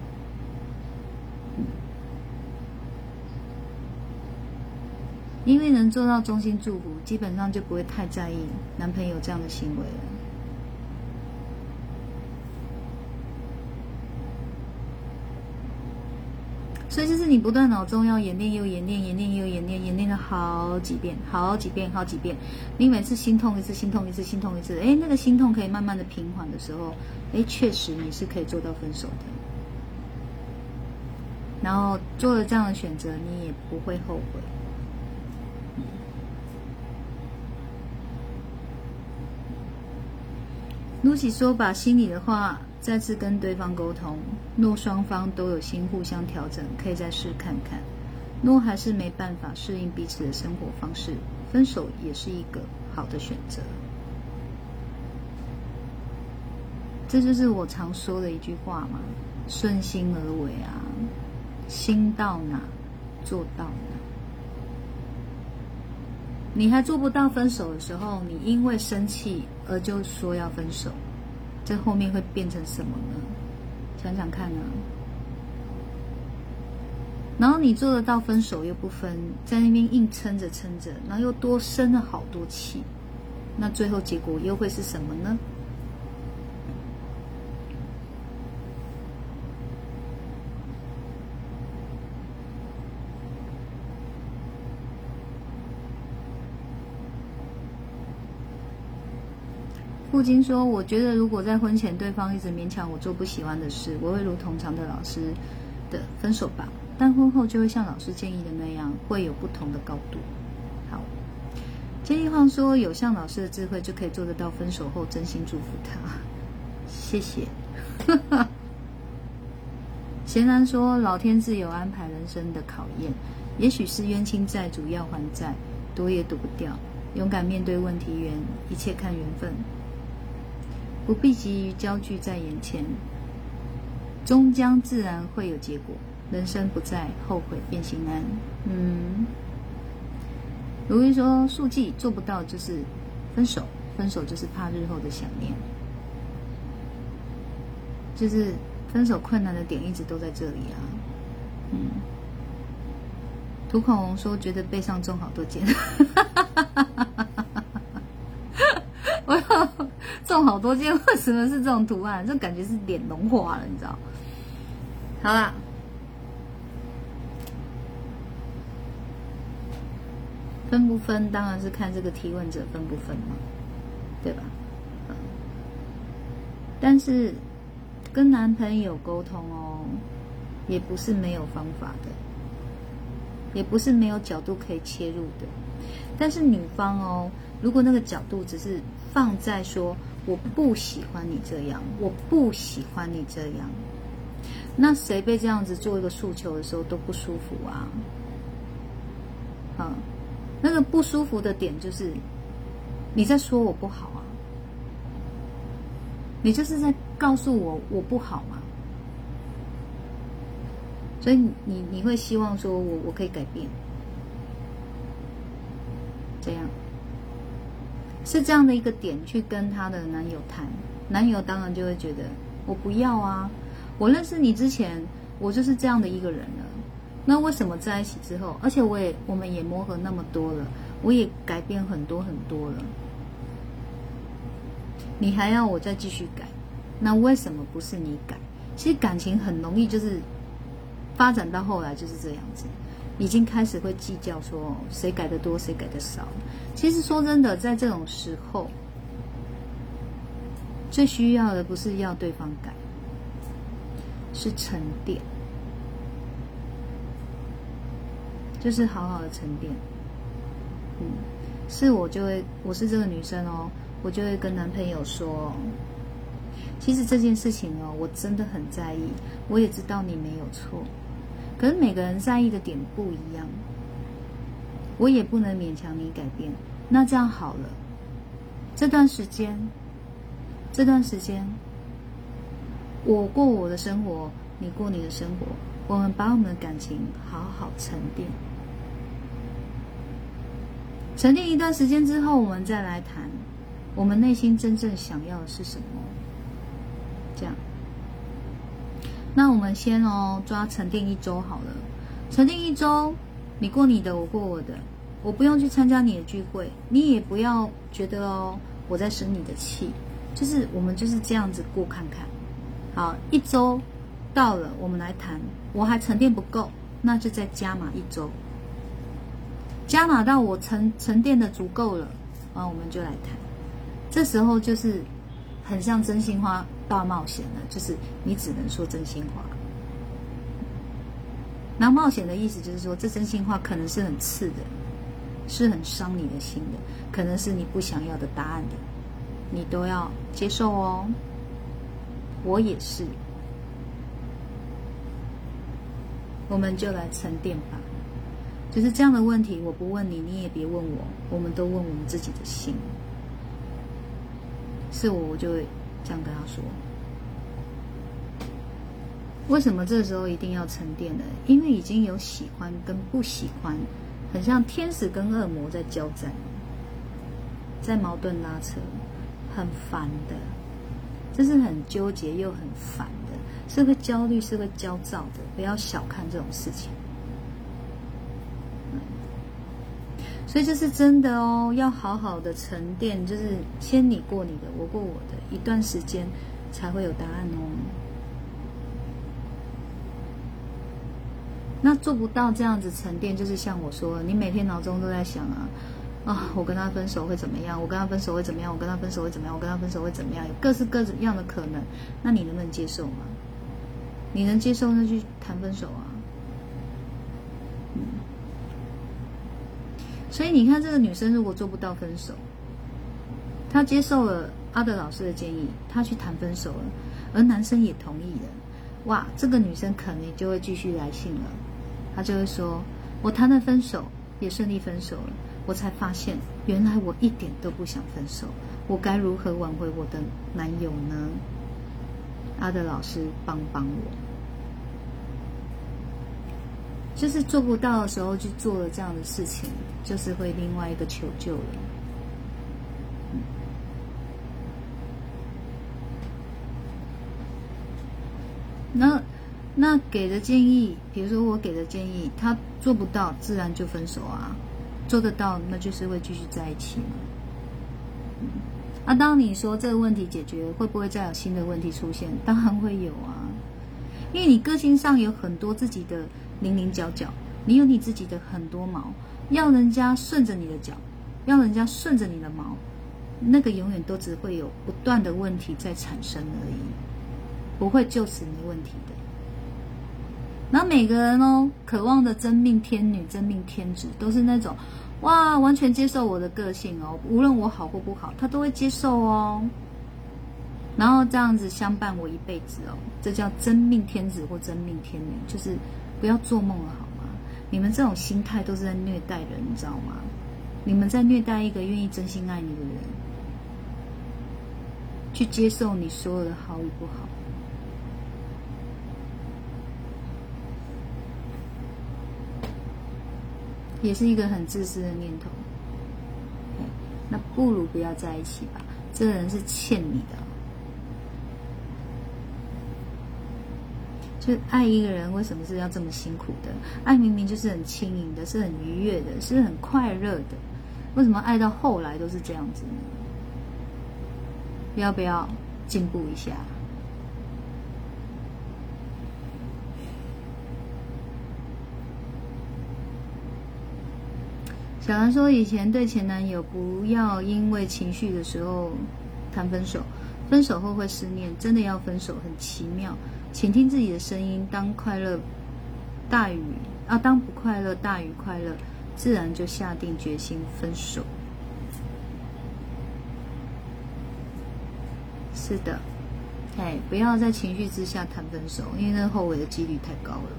因为能做到衷心祝福，基本上就不会太在意男朋友这样的行为了。所以就是你不断脑中要演练又演练，演练又演练，演练了好几遍，好几遍，好几遍。你每次心痛一次，心痛一次，心痛一次，哎，那个心痛可以慢慢的平缓的时候，哎，确实你是可以做到分手的。然后做了这样的选择，你也不会后悔。露西说：“把心里的话。”再次跟对方沟通，若双方都有心互相调整，可以再试看看。若还是没办法适应彼此的生活方式，分手也是一个好的选择。这就是我常说的一句话嘛，顺心而为啊，心到哪做到哪。你还做不到分手的时候，你因为生气而就说要分手。这后面会变成什么呢？想想看呢。然后你做得到分手又不分，在那边硬撑着撑着，然后又多生了好多气，那最后结果又会是什么呢？父亲说：“我觉得，如果在婚前对方一直勉强我做不喜欢的事，我会如同常的老师的分手吧。但婚后就会像老师建议的那样，会有不同的高度。”好，接力晃说：“有像老师的智慧，就可以做得到分手后真心祝福他。”谢谢。贤男说：“老天自有安排人生的考验，也许是冤亲债主要还债，躲也躲不掉。勇敢面对问题缘，一切看缘分，不必急于焦聚在眼前，终将自然会有结果。人生不再后悔便心安。”嗯，如意说：“速记做不到就是分手，分手就是怕日后的想念，就是。”分手困难的点一直都在这里啊，嗯。涂口红说觉得背上中好多箭，我 要中好多件，为什么是这种图案？这感觉是脸融化了，你知道？好啦，分不分当然是看这个提问者分不分嘛，对吧？但是。跟男朋友沟通哦，也不是没有方法的，也不是没有角度可以切入的。但是女方哦，如果那个角度只是放在说我不喜欢你这样，我不喜欢你这样，那谁被这样子做一个诉求的时候都不舒服啊。啊，那个不舒服的点就是你在说我不好啊，你就是在。告诉我我不好吗？所以你你会希望说我我可以改变，这样是这样的一个点去跟她的男友谈，男友当然就会觉得我不要啊，我认识你之前我就是这样的一个人了，那为什么在一起之后，而且我也我们也磨合那么多了，我也改变很多很多了，你还要我再继续改？那为什么不是你改？其实感情很容易就是发展到后来就是这样子，已经开始会计较说谁改的多谁改的少。其实说真的，在这种时候，最需要的不是要对方改，是沉淀，就是好好的沉淀。嗯，是我就会，我是这个女生哦，我就会跟男朋友说。其实这件事情哦，我真的很在意，我也知道你没有错，可是每个人在意的点不一样，我也不能勉强你改变。那这样好了，这段时间，这段时间，我过我的生活，你过你的生活，我们把我们的感情好好沉淀，沉淀一段时间之后，我们再来谈，我们内心真正想要的是什么。这样，那我们先哦抓沉淀一周好了。沉淀一周，你过你的，我过我的，我不用去参加你的聚会，你也不要觉得哦我在生你的气，就是我们就是这样子过看看。好，一周到了，我们来谈。我还沉淀不够，那就再加码一周，加码到我沉沉淀的足够了，啊，我们就来谈。这时候就是很像真心话。大冒险了，就是你只能说真心话。那冒险的意思就是说，这真心话可能是很刺的，是很伤你的心的，可能是你不想要的答案的，你都要接受哦。我也是，我们就来沉淀吧。就是这样的问题，我不问你，你也别问我，我们都问我们自己的心。是我，我就。这样跟他说，为什么这时候一定要沉淀呢？因为已经有喜欢跟不喜欢，很像天使跟恶魔在交战，在矛盾拉扯，很烦的，这是很纠结又很烦的，是个焦虑，是个焦躁的。不要小看这种事情。所以这是真的哦，要好好的沉淀，就是先你过你的，我过我的，一段时间才会有答案哦。那做不到这样子沉淀，就是像我说，你每天脑中都在想啊啊，我跟他分手会怎么样？我跟他分手会怎么样？我跟他分手会怎么样？我跟他分手会怎么样？有各式各样的可能，那你能不能接受吗？你能接受，那就谈分手啊。所以你看，这个女生如果做不到分手，她接受了阿德老师的建议，她去谈分手了，而男生也同意了。哇，这个女生可能就会继续来信了，她就会说：“我谈了分手，也顺利分手了，我才发现原来我一点都不想分手，我该如何挽回我的男友呢？”阿德老师帮帮我，就是做不到的时候去做了这样的事情，就是会另外一个求救了。那那给的建议，比如说我给的建议，他做不到，自然就分手啊；做得到，那就是会继续在一起嘛。啊当你说这个问题解决，会不会再有新的问题出现？当然会有啊，因为你个性上有很多自己的零零角角，你有你自己的很多毛，要人家顺着你的脚，要人家顺着你的毛，那个永远都只会有不断的问题在产生而已。不会就此没问题的。然后每个人哦，渴望的真命天女、真命天子，都是那种哇，完全接受我的个性哦，无论我好或不好，他都会接受哦。然后这样子相伴我一辈子哦，这叫真命天子或真命天女，就是不要做梦了好吗？你们这种心态都是在虐待人，你知道吗？你们在虐待一个愿意真心爱你的人，去接受你所有的好与不好。也是一个很自私的念头，那不如不要在一起吧。这个人是欠你的，就爱一个人，为什么是要这么辛苦的？爱明明就是很轻盈的，是很愉悦的，是很快乐的，为什么爱到后来都是这样子呢？要不要进步一下？小兰说：“以前对前男友不要因为情绪的时候谈分手，分手后会思念，真的要分手很奇妙。请听自己的声音，当快乐大于啊，当不快乐大于快乐，自然就下定决心分手。是的，哎，不要在情绪之下谈分手，因为那后悔的几率太高了。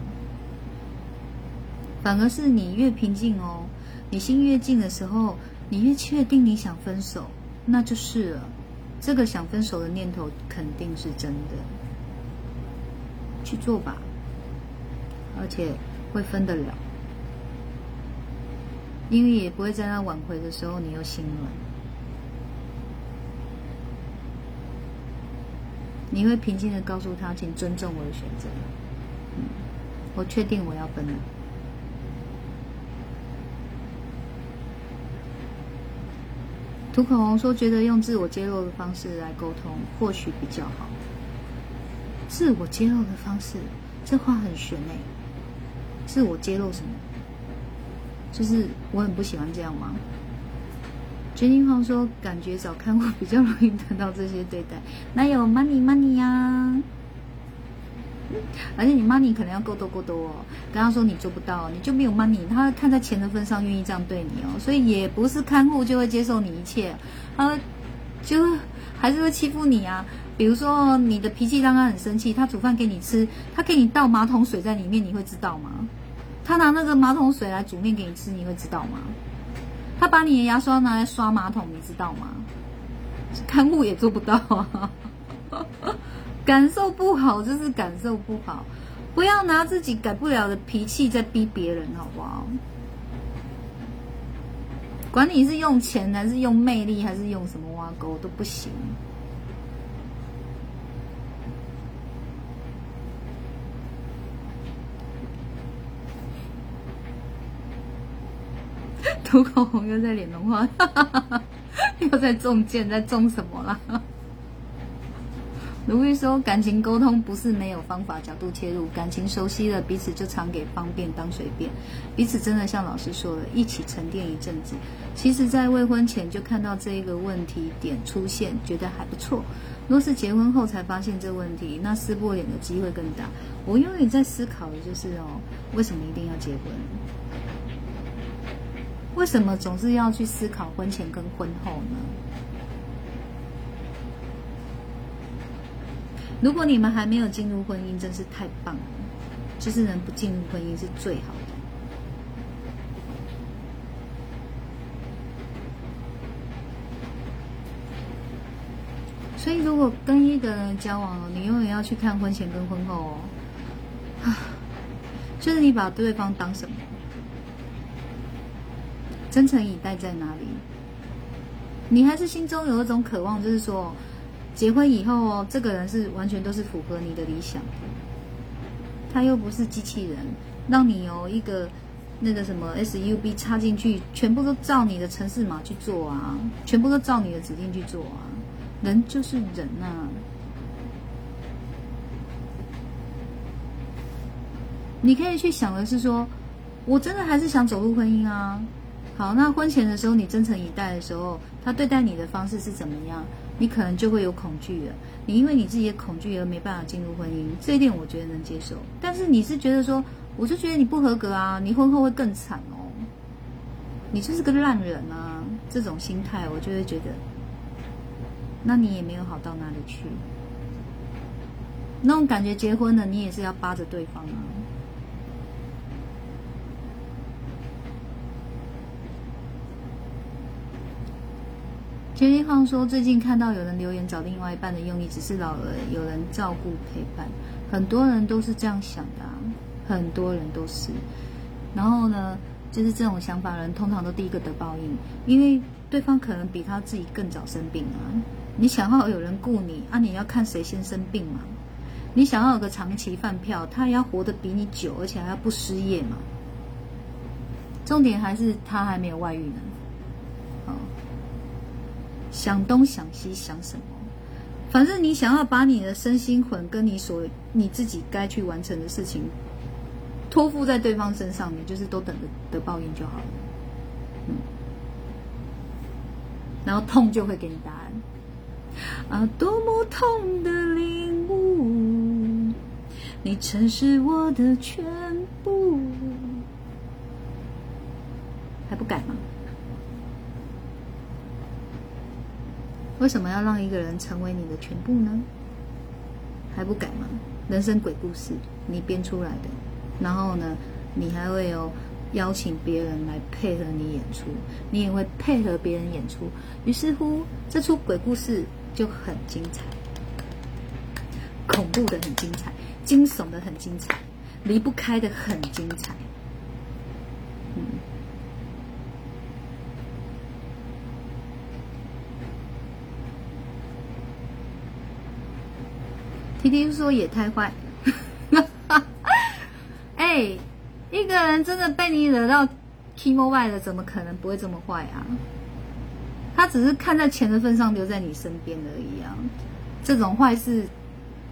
反而是你越平静哦。”你心越静的时候，你越确定你想分手，那就是了。这个想分手的念头肯定是真的，去做吧，而且会分得了，因为也不会在那挽回的时候你又心软，你会平静的告诉他，请尊重我的选择，嗯，我确定我要分了。涂口红说：“觉得用自我揭露的方式来沟通，或许比较好。自我揭露的方式，这话很悬哎。自我揭露什么？就是我很不喜欢这样吗？”决定方说：“感觉找看护比较容易得到这些对待，哪有 money money 呀？” 而且你 money 可能要够多够多哦，跟他说你做不到，你就没有 money，他看在钱的份上愿意这样对你哦，所以也不是看护就会接受你一切，他就还是会欺负你啊。比如说你的脾气让他很生气，他煮饭给你吃，他给你倒马桶水在里面，你会知道吗？他拿那个马桶水来煮面给你吃，你会知道吗？他把你的牙刷拿来刷马桶，你知道吗？看护也做不到啊。感受不好就是感受不好，不要拿自己改不了的脾气在逼别人，好不好？管你是用钱还是用魅力还是用什么挖沟都不行。涂口红又在脸红化，又在中箭，在中什么了？如玉说：“感情沟通不是没有方法角度切入，感情熟悉了，彼此就常给方便当随便，彼此真的像老师说的，一起沉淀一阵子。其实，在未婚前就看到这一个问题点出现，觉得还不错。若是结婚后才发现这问题，那撕破脸的机会更大。我永远在思考的就是哦，为什么一定要结婚？为什么总是要去思考婚前跟婚后呢？如果你们还没有进入婚姻，真是太棒了，就是能不进入婚姻是最好的。所以，如果跟一个人交往，你永远要去看婚前跟婚后哦。啊，就是你把对方当什么？真诚以待在哪里？你还是心中有一种渴望，就是说，结婚以后哦，这个人是完全都是符合你的理想，他又不是机器人，让你有一个那个什么 SUB 插进去，全部都照你的城市码去做啊，全部都照你的指令去做啊。人就是人呐，你可以去想的是说，我真的还是想走入婚姻啊。好，那婚前的时候你真诚以待的时候，他对待你的方式是怎么样？你可能就会有恐惧了。你因为你自己的恐惧而没办法进入婚姻，这一点我觉得能接受。但是你是觉得说，我就觉得你不合格啊，你婚后会更惨哦，你就是个烂人啊，这种心态我就会觉得。那你也没有好到哪里去，那种感觉，结婚了你也是要扒着对方啊。杰尼胖说，最近看到有人留言找另外一半的用意，只是老了有人照顾陪伴，很多人都是这样想的，啊很多人都是。然后呢，就是这种想法的人，通常都第一个得报应，因为对方可能比他自己更早生病啊。你想要有人顾你啊？你要看谁先生病嘛？你想要有个长期饭票，他也要活得比你久，而且还要不失业嘛？重点还是他还没有外遇呢。哦，想东想西想什么？反正你想要把你的身心魂跟你所你自己该去完成的事情托付在对方身上，你就是都等着得报应就好了。嗯，然后痛就会给你答案。啊，多么痛的领悟！你曾是我的全部，还不改吗？为什么要让一个人成为你的全部呢？还不改吗？人生鬼故事，你编出来的。然后呢，你还会有邀请别人来配合你演出，你也会配合别人演出。于是乎，这出鬼故事。就很精彩，恐怖的很精彩，惊悚的很精彩，离不开的很精彩。嗯，T T 说也太坏，哎，一个人真的被你惹到 K M O 外了，怎么可能不会这么坏啊？他只是看在钱的份上留在你身边而已啊！这种坏事，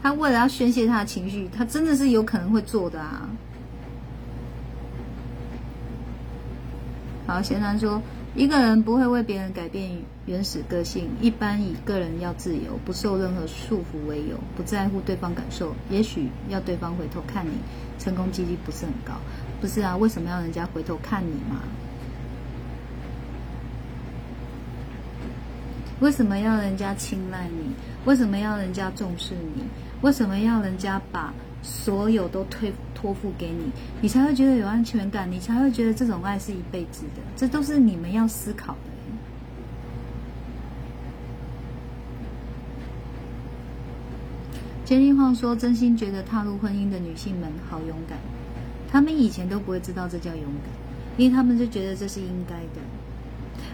他为了要宣泄他的情绪，他真的是有可能会做的啊！好，贤男说，一个人不会为别人改变原始个性，一般以个人要自由、不受任何束缚为由，不在乎对方感受。也许要对方回头看你，成功几率不是很高。不是啊？为什么要人家回头看你嘛？为什么要人家青睐你？为什么要人家重视你？为什么要人家把所有都推托付给你？你才会觉得有安全感，你才会觉得这种爱是一辈子的。这都是你们要思考的。杰林晃说：“真心觉得踏入婚姻的女性们好勇敢，她们以前都不会知道这叫勇敢，因为她们就觉得这是应该的，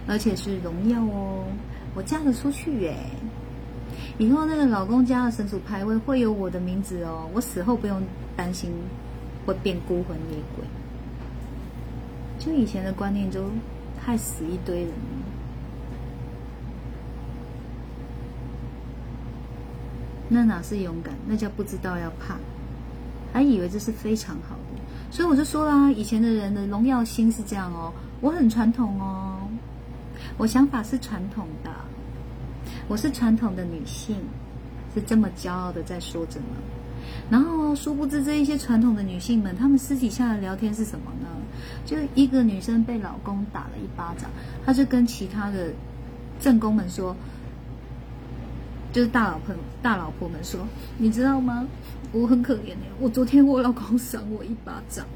而且是荣耀哦。”我嫁得出去耶！以后那个老公家的神主牌位会有我的名字哦。我死后不用担心会变孤魂野鬼。就以前的观念就害死一堆人，那哪是勇敢？那叫不知道要怕，还以为这是非常好的。所以我就说啦，以前的人的荣耀心是这样哦。我很传统哦。我想法是传统的，我是传统的女性，是这么骄傲的在说着呢。然后殊不知这一些传统的女性们，她们私底下的聊天是什么呢？就一个女生被老公打了一巴掌，她就跟其他的正宫们说：“就是大老婆大老婆们说，你知道吗？我很可怜的，我昨天我老公赏我一巴掌，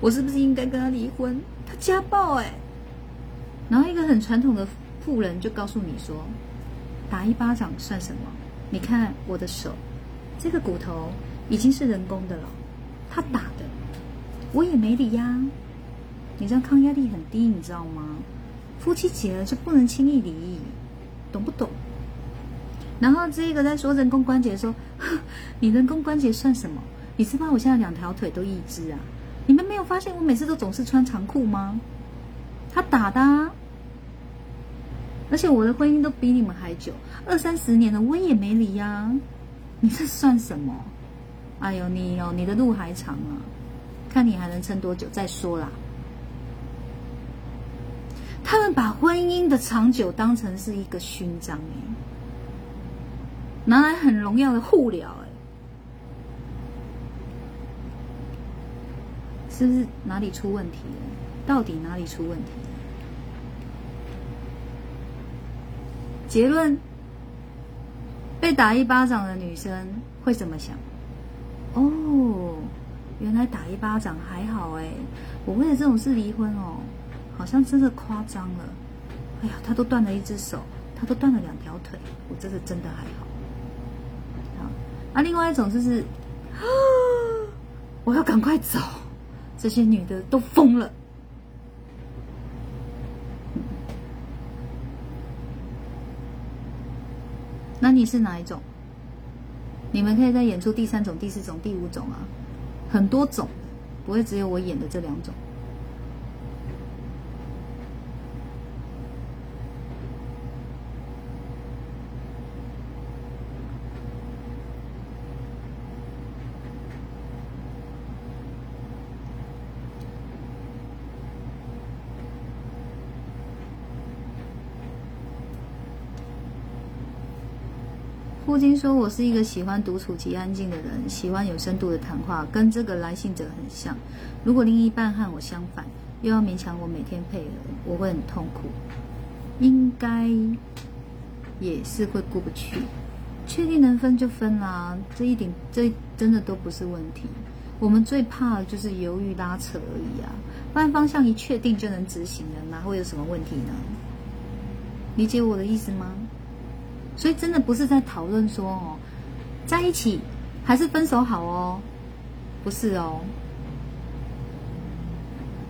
我是不是应该跟他离婚？他家暴哎。然后一个很传统的妇人就告诉你说，打一巴掌算什么？你看我的手，这个骨头已经是人工的了，他打的，我也没理呀。你这样抗压力很低，你知道吗？夫妻结了就不能轻易离异，懂不懂？然后这个在说人工关节，说 你人工关节算什么？你知道我现在两条腿都一只啊！你们没有发现我每次都总是穿长裤吗？他打的，而且我的婚姻都比你们还久，二三十年了，我也没离呀！你这算什么？哎呦你哦，你的路还长啊，看你还能撑多久再说啦。他们把婚姻的长久当成是一个勋章哎。拿来很荣耀的护疗，哎，是不是哪里出问题了？到底哪里出问题？结论：被打一巴掌的女生会怎么想？哦，原来打一巴掌还好哎，我为了这种事离婚哦，好像真的夸张了。哎呀，他都断了一只手，他都断了两条腿，我这是真的还好。好啊，另外一种就是，啊 我要赶快走，这些女的都疯了。那你是哪一种？你们可以再演出第三种、第四种、第五种啊，很多种，不会只有我演的这两种。父亲说：“我是一个喜欢独处及安静的人，喜欢有深度的谈话，跟这个来信者很像。如果另一半和我相反，又要勉强我每天配合，我会很痛苦，应该也是会过不去。确定能分就分啦，这一点这真的都不是问题。我们最怕的就是犹豫拉扯而已啊！不然方向一确定就能执行了，哪会有什么问题呢？理解我的意思吗？”所以真的不是在讨论说哦，在一起还是分手好哦，不是哦，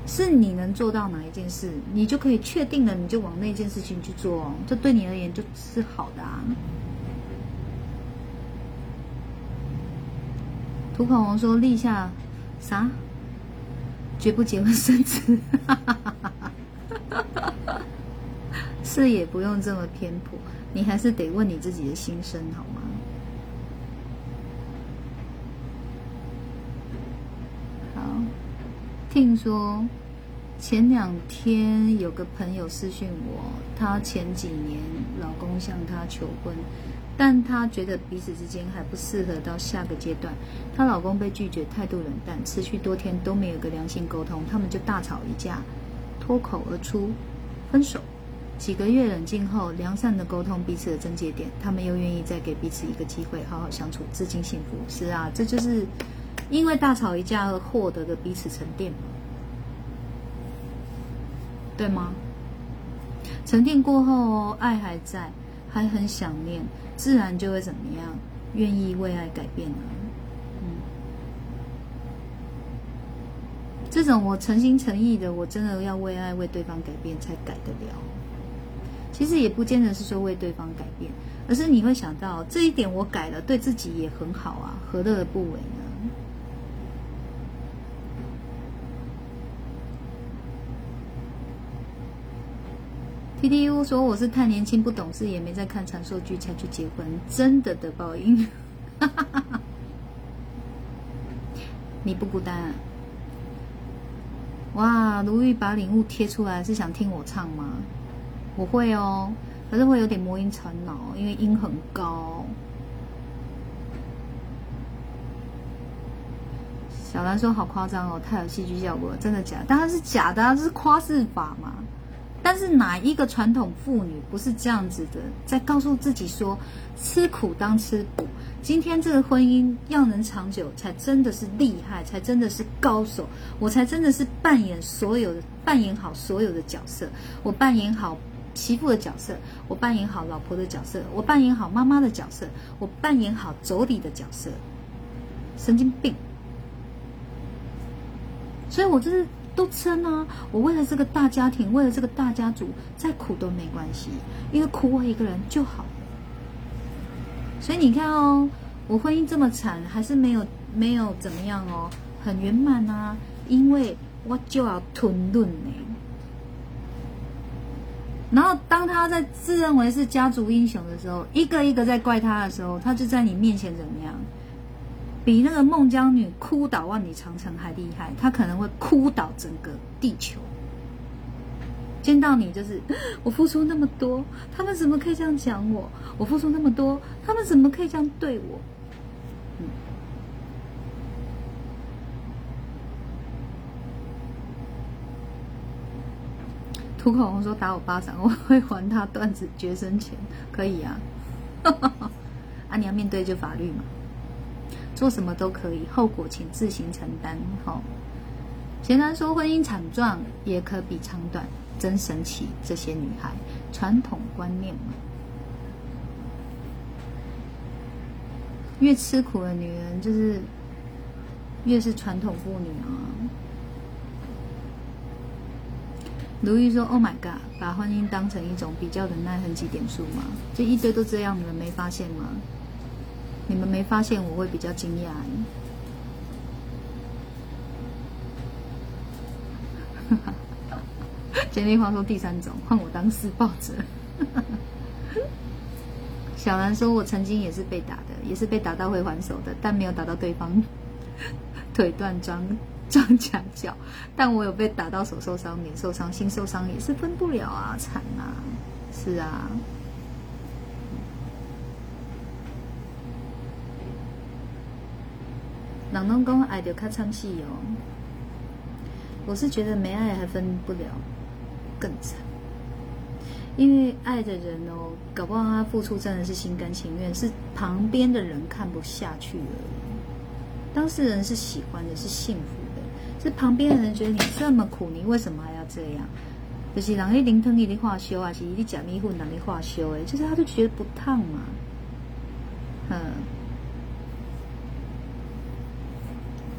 是你能做到哪一件事，你就可以确定了，你就往那件事情去做哦，这对你而言就是好的啊。涂口红说立下啥，绝不结婚生子，是也不用这么偏颇。你还是得问你自己的心声，好吗？好，听说前两天有个朋友私讯我，她前几年老公向她求婚，但她觉得彼此之间还不适合到下个阶段。她老公被拒绝，态度冷淡，持续多天都没有个良性沟通，他们就大吵一架，脱口而出分手。几个月冷静后，良善的沟通彼此的症结点，他们又愿意再给彼此一个机会，好好相处，至今幸福。是啊，这就是因为大吵一架而获得的彼此沉淀，对吗？沉淀过后，爱还在，还很想念，自然就会怎么样？愿意为爱改变呢？嗯，这种我诚心诚意的，我真的要为爱为对方改变，才改得了。其实也不见得是说为对方改变，而是你会想到这一点我改了，对自己也很好啊，何乐而不为呢？T T U 说我是太年轻不懂事，也没在看长寿剧才去结婚，真的得报应。你不孤单。哇，如玉把礼物贴出来，是想听我唱吗？我会哦，可是会有点魔音缠脑，因为音很高。小兰说：“好夸张哦，太有戏剧效果，真的假？当然是假的，这是夸饰法嘛。但是哪一个传统妇女不是这样子的，在告诉自己说，吃苦当吃补。今天这个婚姻要能长久，才真的是厉害，才真的是高手，我才真的是扮演所有的扮演好所有的角色，我扮演好媳妇的角色，我扮演好老婆的角色，我扮演好妈妈的角色，我扮演好妯娌的角色，神经病。所以我就是都撑啊！我为了这个大家庭，为了这个大家族，再苦都没关系，因为苦我一个人就好。所以你看哦，我婚姻这么惨，还是没有没有怎么样哦，很圆满啊！因为我就要吞论呢。然后当他在自认为是家族英雄的时候，一个一个在怪他的时候，他就在你面前怎么样？比那个孟姜女哭倒万里长城还厉害，她可能会哭倒整个地球。见到你就是我付出那么多，他们怎么可以这样讲我？我付出那么多，他们怎么可以这样对我？嗯。涂口红说打我巴掌，我会还他段子绝孙钱，可以啊。啊，你要面对就法律嘛。做什么都可以，后果请自行承担。好，简单说，婚姻惨状也可比长短，真神奇！这些女孩传统观念嘛，越吃苦的女人就是越是传统妇女啊。如意说：“Oh my god，把婚姻当成一种比较的耐恨几点数吗？就一堆都这样，你们没发现吗？”你们没发现我会比较惊讶？哈哈，简丽华说第三种，换我当施暴者。小兰说，我曾经也是被打的，也是被打到会还手的，但没有打到对方腿断、装装假脚，但我有被打到手受伤、脸受伤、心受伤，也是分不了啊，惨啊！是啊。人拢讲爱就较惨死哦，我是觉得没爱还分不了，更惨。因为爱的人哦，搞不好他付出真的是心甘情愿，是旁边的人看不下去而已。当事人是喜欢的，是幸福，是旁边的人觉得你这么苦，你为什么还要这样？就是人去淋汤里的化修啊，是你假米粉人的化修哎，就是他就觉得不烫嘛，嗯。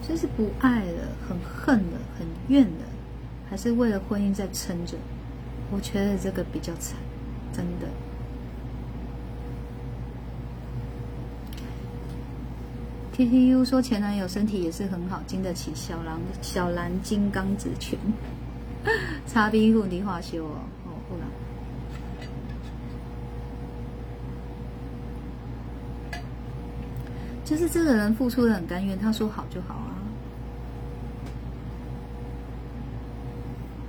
就是不爱了，很恨了，很怨了，还是为了婚姻在撑着？我觉得这个比较惨，真的。T T U 说前男友身体也是很好，经得起小狼小蓝金刚子拳，擦冰护理化修哦，哦，护了。就是这个人付出的很甘愿，他说好就好啊。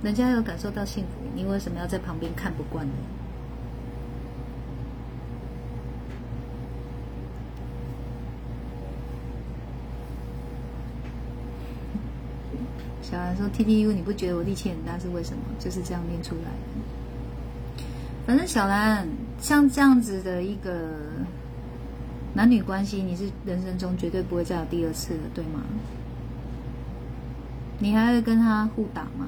人家有感受到幸福，你为什么要在旁边看不惯呢？小兰说：“T T U，你不觉得我力气很大是为什么？就是这样练出来的。反正小兰像这样子的一个男女关系，你是人生中绝对不会再有第二次了，对吗？你还会跟他互打吗？”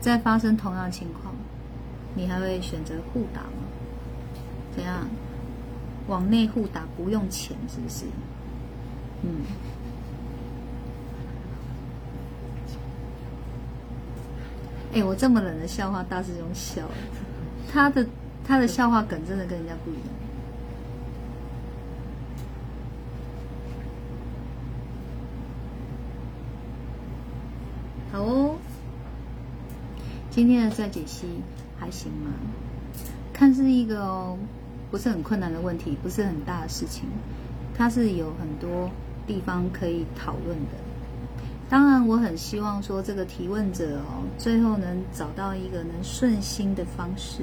在发生同样情况，你还会选择互打吗？怎样？往内互打不用钱，是不是？嗯。哎，我这么冷的笑话，大师兄笑了。他的他的笑话梗真的跟人家不一样。好哦。今天的再解析还行吗？看是一个哦不是很困难的问题，不是很大的事情，它是有很多地方可以讨论的。当然，我很希望说这个提问者哦，最后能找到一个能顺心的方式，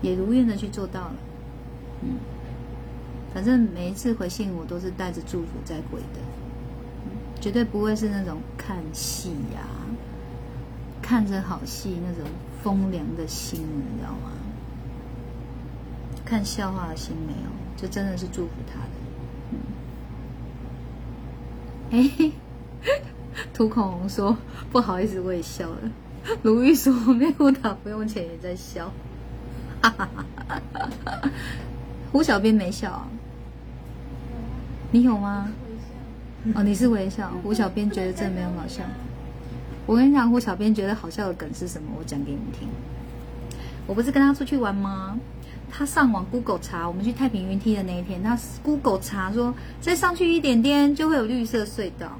也如愿的去做到了。嗯，反正每一次回信我都是带着祝福在回的，绝对不会是那种看戏呀。看着好戏那种风凉的心，你知道吗？看笑话的心没有，就真的是祝福他的。嗯，哎，涂口红说不好意思，我也笑了。卢玉说内裤打不用钱也在笑，哈哈哈哈哈。胡小编没笑啊？你有吗？哦，你是微笑。胡小编觉得这没有好笑。我跟你讲，胡小编觉得好笑的梗是什么？我讲给你们听。我不是跟他出去玩吗？他上网 Google 查，我们去太平云梯的那一天，他 Google 查说再上去一点点就会有绿色隧道。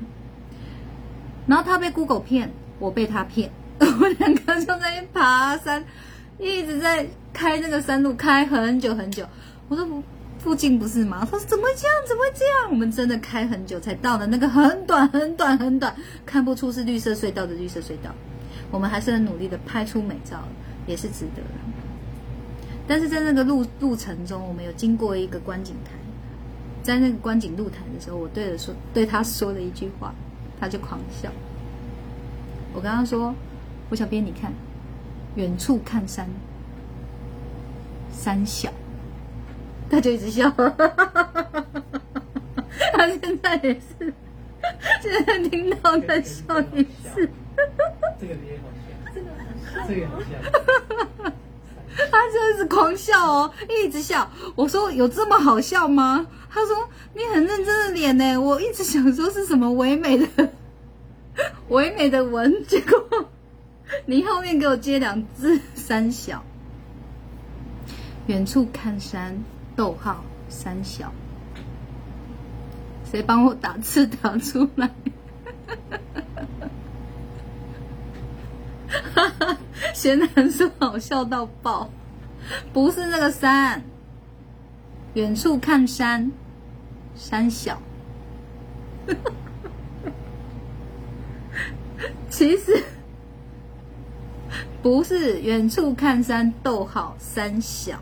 然后他被 Google 骗，我被他骗，我们两个就在爬山，一直在开那个山路，开很久很久。我说附近不是吗？他说怎么这样？怎么这样？我们真的开很久才到了那个很短很短很短，看不出是绿色隧道的绿色隧道。我们还是很努力的拍出美照，也是值得的。但是在那个路路程中，我们有经过一个观景台，在那个观景露台的时候，我对着说对他说了一句话，他就狂笑。我跟他说：“胡小编，你看，远处看山，山小。”他就一直笑，他现在也是，现在听到在笑一次。这个也好笑，这个好笑，这个好笑。他就是狂笑哦，一直笑。我说有这么好笑吗？他说你很认真的脸呢。我一直想说是什么唯美的 唯美的文，结果你后面给我接两字三小，远处看山。逗号三小，谁帮我打字打出来？哈哈，贤男说好笑到爆，不是那个山，远处看山，山小。其实不是远处看山，逗号山小。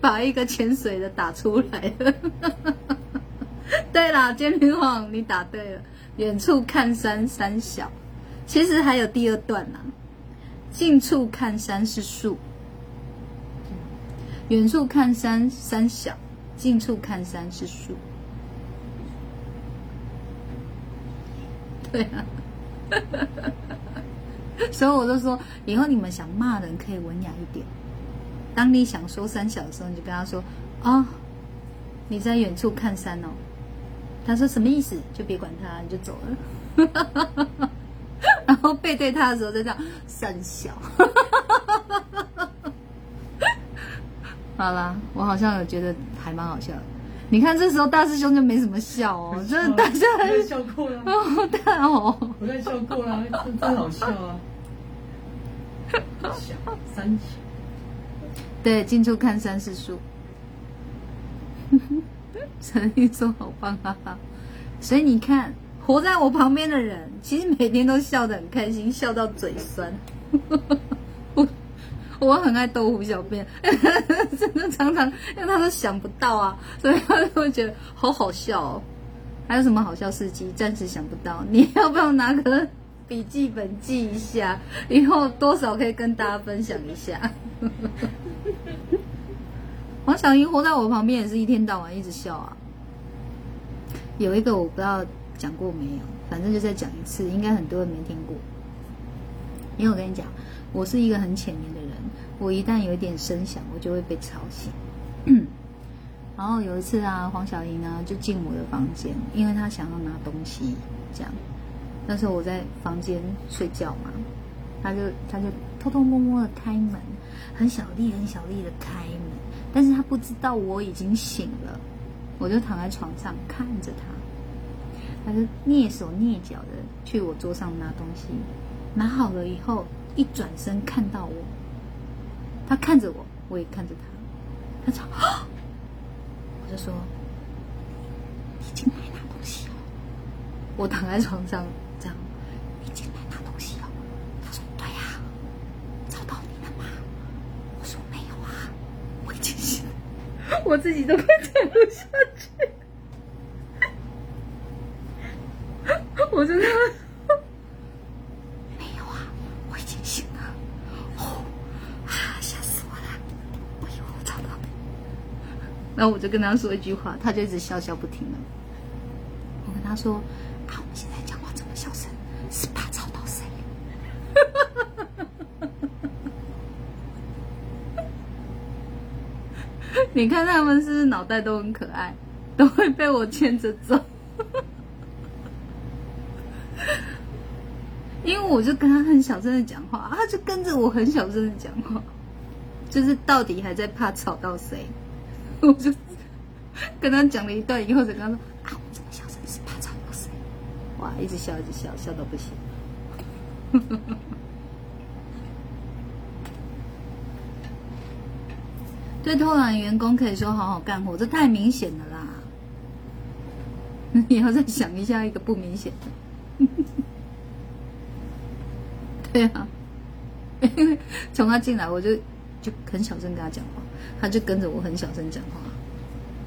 把一个潜水的打出来了。对啦，煎饼王，你答对了。远处看山，山小。其实还有第二段呢。近处看山是树，远处看山山小，近处看山是树。对啊。所以我就说，以后你们想骂人可以文雅一点。当你想说三小的时候，你就跟他说：“啊，你在远处看山哦。”他说什么意思？就别管他，你就走了。然后背对他的时候，就这样三小。好啦，我好像有觉得还蛮好笑的。你看这时候大师兄就没什么笑哦，真的大家还笑够了 哦，太好，我在笑够了，真真好笑啊！小三小。对，近处看山是树。陈玉说好棒哈哈，所以你看，活在我旁边的人，其实每天都笑得很开心，笑到嘴酸。我 我很爱逗胡小编，真的常常因为他都想不到啊，所以他就会觉得好好笑哦。还有什么好笑事迹？暂时想不到，你要不要拿个笔记本记一下？以后多少可以跟大家分享一下。黄小英活在我旁边，也是一天到晚一直笑啊。有一个我不知道讲过没有，反正就再讲一次，应该很多人没听过。因为我跟你讲，我是一个很浅眠的人，我一旦有一点声响，我就会被吵醒。然后有一次啊，黄小英呢就进我的房间，因为她想要拿东西，这样。那时候我在房间睡觉嘛，她就她就偷偷摸摸的开门。很小力、很小力的开门，但是他不知道我已经醒了，我就躺在床上看着他，他就蹑手蹑脚的去我桌上拿东西，拿好了以后，一转身看到我，他看着我，我也看着他，他说：“啊、我就说，你进来拿东西哦。”我躺在床上这样，你进来拿东西哦。他说：“对呀、找到你了吗？”我说：“没有啊，我已经醒了，我自己都快撑不下去。”我真的没有啊我已经醒了。哦啊吓死我了。我以为我到然后我就跟他说一句话他就一直笑笑不停的我跟他说啊我们现在讲话这么小声？是怕吵到谁你看他们是不是脑袋都很可爱都会被我牵着走？我就跟他很小声的讲话，他就跟着我很小声的讲话，就是到底还在怕吵到谁？我就跟他讲了一段以后，才跟他说：“啊，我这么小声是怕吵到谁？”哇，一直笑，一直笑，笑到不行。对偷懒员工可以说好好干活，这太明显了啦！你要再想一下一个不明显的。对啊，因 为从他进来我就就很小声跟他讲话，他就跟着我很小声讲话，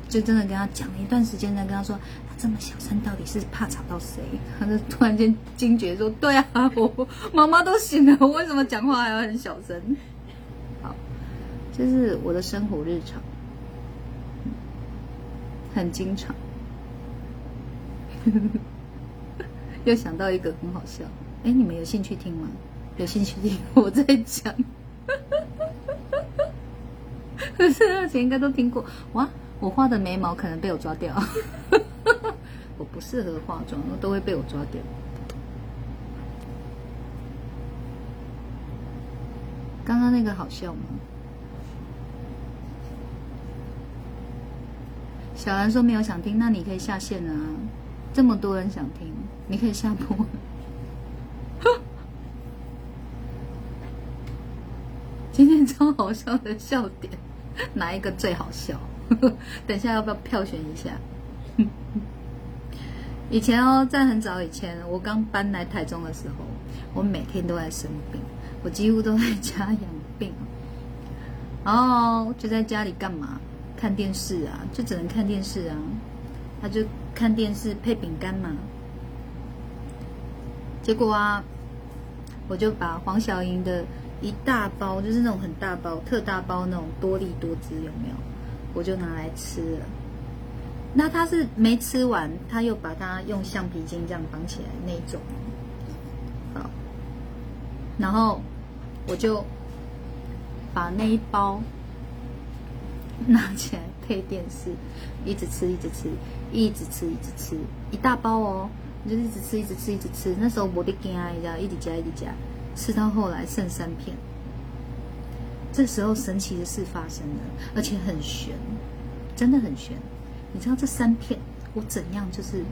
就真的跟他讲了一段时间，再跟他说他这么小声到底是怕吵到谁？他就突然间惊觉说：“对啊，我妈妈都醒了，我为什么讲话还要很小声？”好，这是我的生活日常，很经常。又想到一个很好笑，哎，你们有兴趣听吗？有兴趣听我在讲，可是而且应该都听过哇！我画的眉毛可能被我抓掉，我不适合化妆，都会被我抓掉。刚刚那个好笑吗？小兰说没有想听，那你可以下线啊！这么多人想听，你可以下播。今天超好笑的笑点，哪一个最好笑？等一下要不要票选一下？以前哦，在很早以前，我刚搬来台中的时候，我每天都在生病，我几乎都在家养病，然后就在家里干嘛？看电视啊，就只能看电视啊。他就看电视配饼干嘛，结果啊，我就把黄小莹的。一大包就是那种很大包、特大包那种多利多汁，有没有？我就拿来吃了。那他是没吃完，他又把它用橡皮筋这样绑起来那种。好，然后我就把那一包拿起来配电视，一直吃，一直吃，一直吃，一直吃，一大包哦，就一直吃，一直吃，一直吃。那时候我的惊啊，一直一直加，一直加。吃到后来剩三片，这时候神奇的事发生了，而且很悬，真的很悬。你知道这三片我怎样就是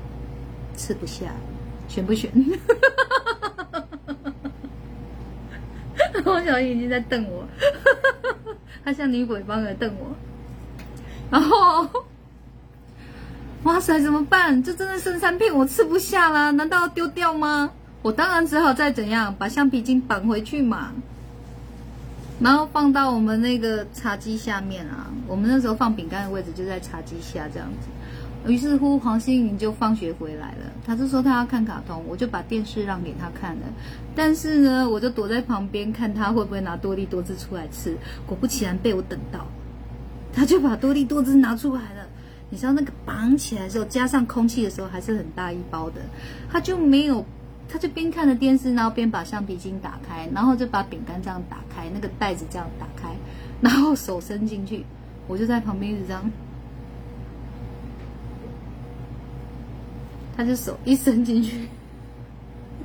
吃不下，悬不悬？汪小英已经在瞪我，他像女鬼般的瞪我。然后，哇塞，怎么办？这真的剩三片，我吃不下了，难道要丢掉吗？我当然只好再怎样把橡皮筋绑回去嘛，然后放到我们那个茶几下面啊。我们那时候放饼干的位置就在茶几下这样子。于是乎，黄心颖就放学回来了，他就说他要看卡通，我就把电视让给他看了。但是呢，我就躲在旁边看他会不会拿多利多汁出来吃。果不其然，被我等到，他就把多利多汁拿出来了。你知道那个绑起来的时候，加上空气的时候，还是很大一包的，他就没有。他就边看着电视，然后边把橡皮筋打开，然后就把饼干这样打开，那个袋子这样打开，然后手伸进去，我就在旁边一直这样，他就手一伸进去，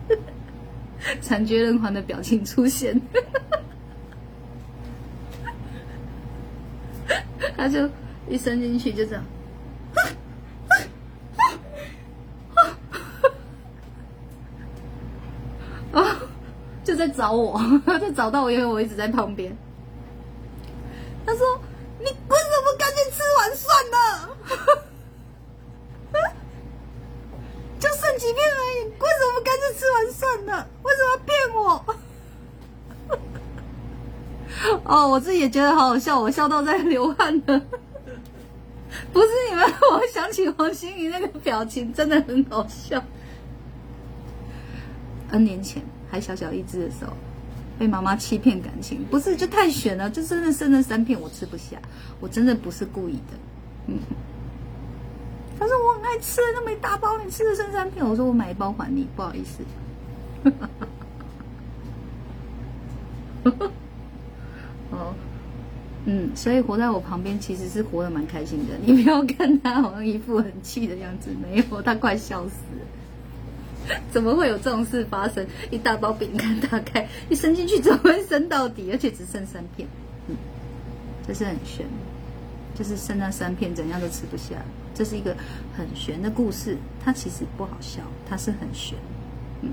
惨绝人寰的表情出现，他就一伸进去就这样。啊！就在找我，在找到我，因为我一直在旁边。他说：“你为什么干脆吃完算了？就剩几片而已，为什么干脆吃完算了？为什么要骗我？” 哦，我自己也觉得好好笑，我笑到在流汗了。不是你们，我想起王心怡那个表情，真的很好笑。N 年前。还小小一只的时候，被妈妈欺骗感情，不是就太悬了？就真的剩了三片我吃不下，我真的不是故意的，嗯，他说我很爱吃那么一大包，你吃的剩三片，我说我买一包还你，不好意思。哦，嗯，所以活在我旁边其实是活得蛮开心的。你不要看他好像一副很气的样子，没有，他快笑死了。怎么会有这种事发生？一大包饼干打开，一伸进去怎么会伸到底？而且只剩三片，嗯，这是很悬，就是剩那三片怎样都吃不下。这是一个很悬的故事，它其实不好笑，它是很悬，嗯。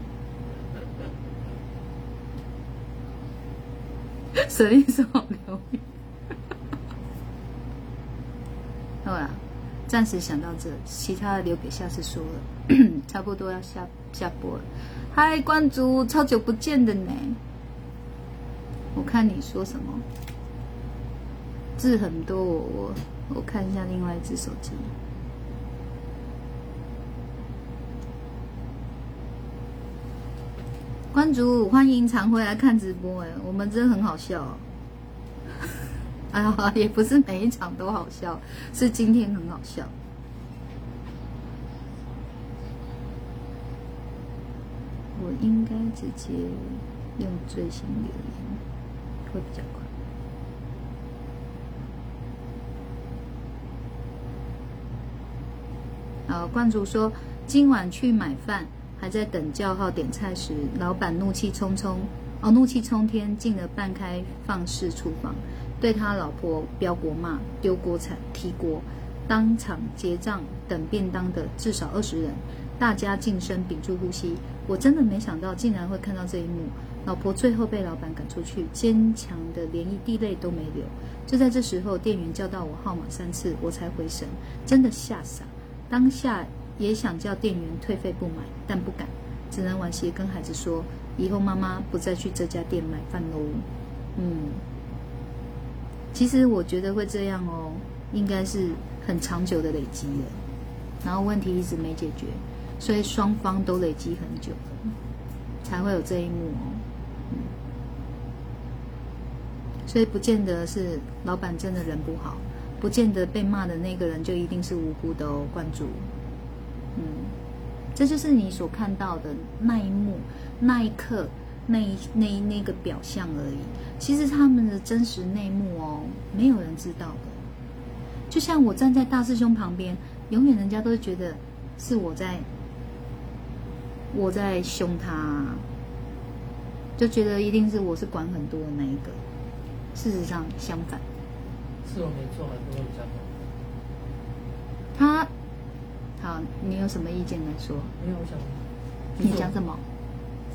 舍利是好疗愈。好了，暂时想到这，其他的留给下次说了。差不多要下下播。嗨，关注，超久不见的呢。我看你说什么？字很多，我我我看一下另外一只手机。关主，欢迎常回来看直播哎，我们真的很好笑。哎呀，也不是每一场都好笑，是今天很好笑。我应该直接用最新留言会比较快。好，关主说今晚去买饭。还在等叫号点菜时，老板怒气冲冲，哦，怒气冲天，进了半开放式厨房，对他老婆飙国骂，丢锅铲，踢锅，当场结账等便当的至少二十人，大家静声屏住呼吸。我真的没想到，竟然会看到这一幕。老婆最后被老板赶出去，坚强的连一滴泪都没流。就在这时候，店员叫到我号码三次，我才回神，真的吓傻。当下。也想叫店员退费不买，但不敢，只能惋惜跟孩子说：“以后妈妈不再去这家店买饭喽。”嗯，其实我觉得会这样哦，应该是很长久的累积了，然后问题一直没解决，所以双方都累积很久，才会有这一幕哦。所以不见得是老板真的人不好，不见得被骂的那个人就一定是无辜的哦，关注。嗯，这就是你所看到的那一幕、那一刻、那一那一那个表象而已。其实他们的真实内幕哦，没有人知道的。就像我站在大师兄旁边，永远人家都觉得是我在我在凶他，就觉得一定是我是管很多的那一个。事实上相反，是我没做很多比较多。他。好，你有什么意见来说？没有，我想你讲什么？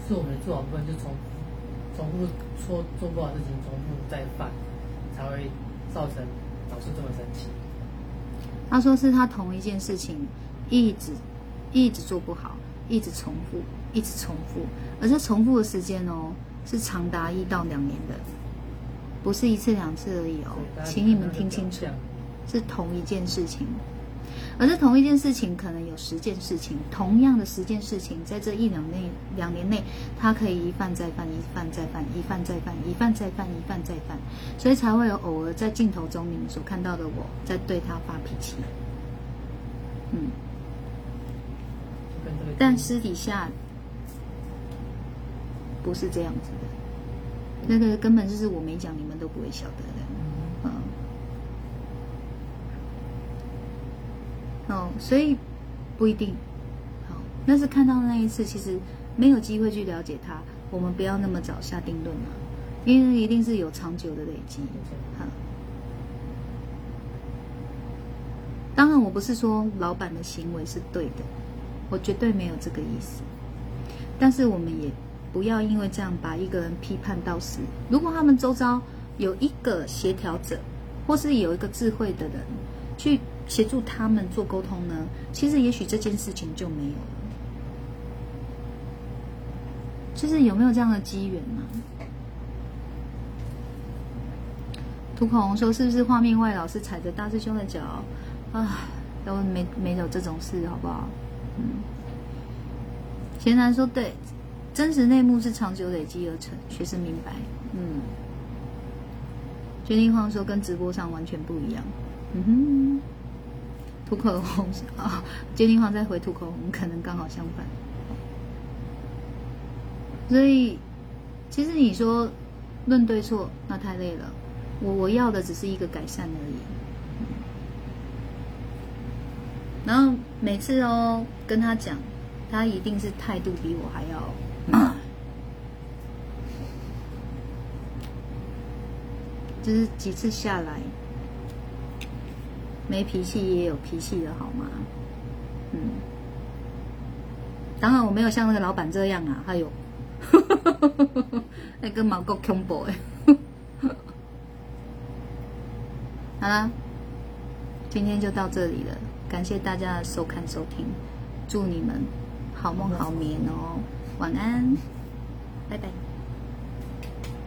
是我没做好，不然就重重复错做不好事情，重复再犯，才会造成老师这么生气。他说是他同一件事情一直一直做不好，一直重复，一直重复，而这重复的时间哦是长达一到两年的，不是一次两次而已哦，请你们听清楚，是同一件事情。而是同一件事情，可能有十件事情，同样的十件事情，在这一两内两年内，它可以一犯再犯，一犯再犯，一犯再犯，一犯再犯，一犯再犯，所以才会有偶尔在镜头中你们所看到的我在对他发脾气。嗯，但私底下不是这样子的，那个根本就是我没讲，你们都不会晓得的。嗯哦，所以不一定好。那是看到那一次，其实没有机会去了解他。我们不要那么早下定论嘛，因为一定是有长久的累积。好，当然我不是说老板的行为是对的，我绝对没有这个意思。但是我们也不要因为这样把一个人批判到死。如果他们周遭有一个协调者，或是有一个智慧的人去。协助他们做沟通呢？其实也许这件事情就没有了。就是有没有这样的机缘呢？涂口红说：“是不是画面外老是踩着大师兄的脚？”啊，都没没有这种事，好不好？嗯。贤男说：“对，真实内幕是长久累积而成，学生明白。”嗯。决定晃说：“跟直播上完全不一样。”嗯哼。涂口红啊，决定放再回涂口红，可能刚好相反。所以，其实你说论对错，那太累了。我我要的只是一个改善而已。然后每次哦跟他讲，他一定是态度比我还要，就是几次下来，没脾气也有脾气的好吗？嗯，当然我没有像那个老板这样啊，还有，那个毛够恐怖哎。好啦，今天就到这里了，感谢大家的收看收听，祝你们好梦好眠哦，晚安，拜拜。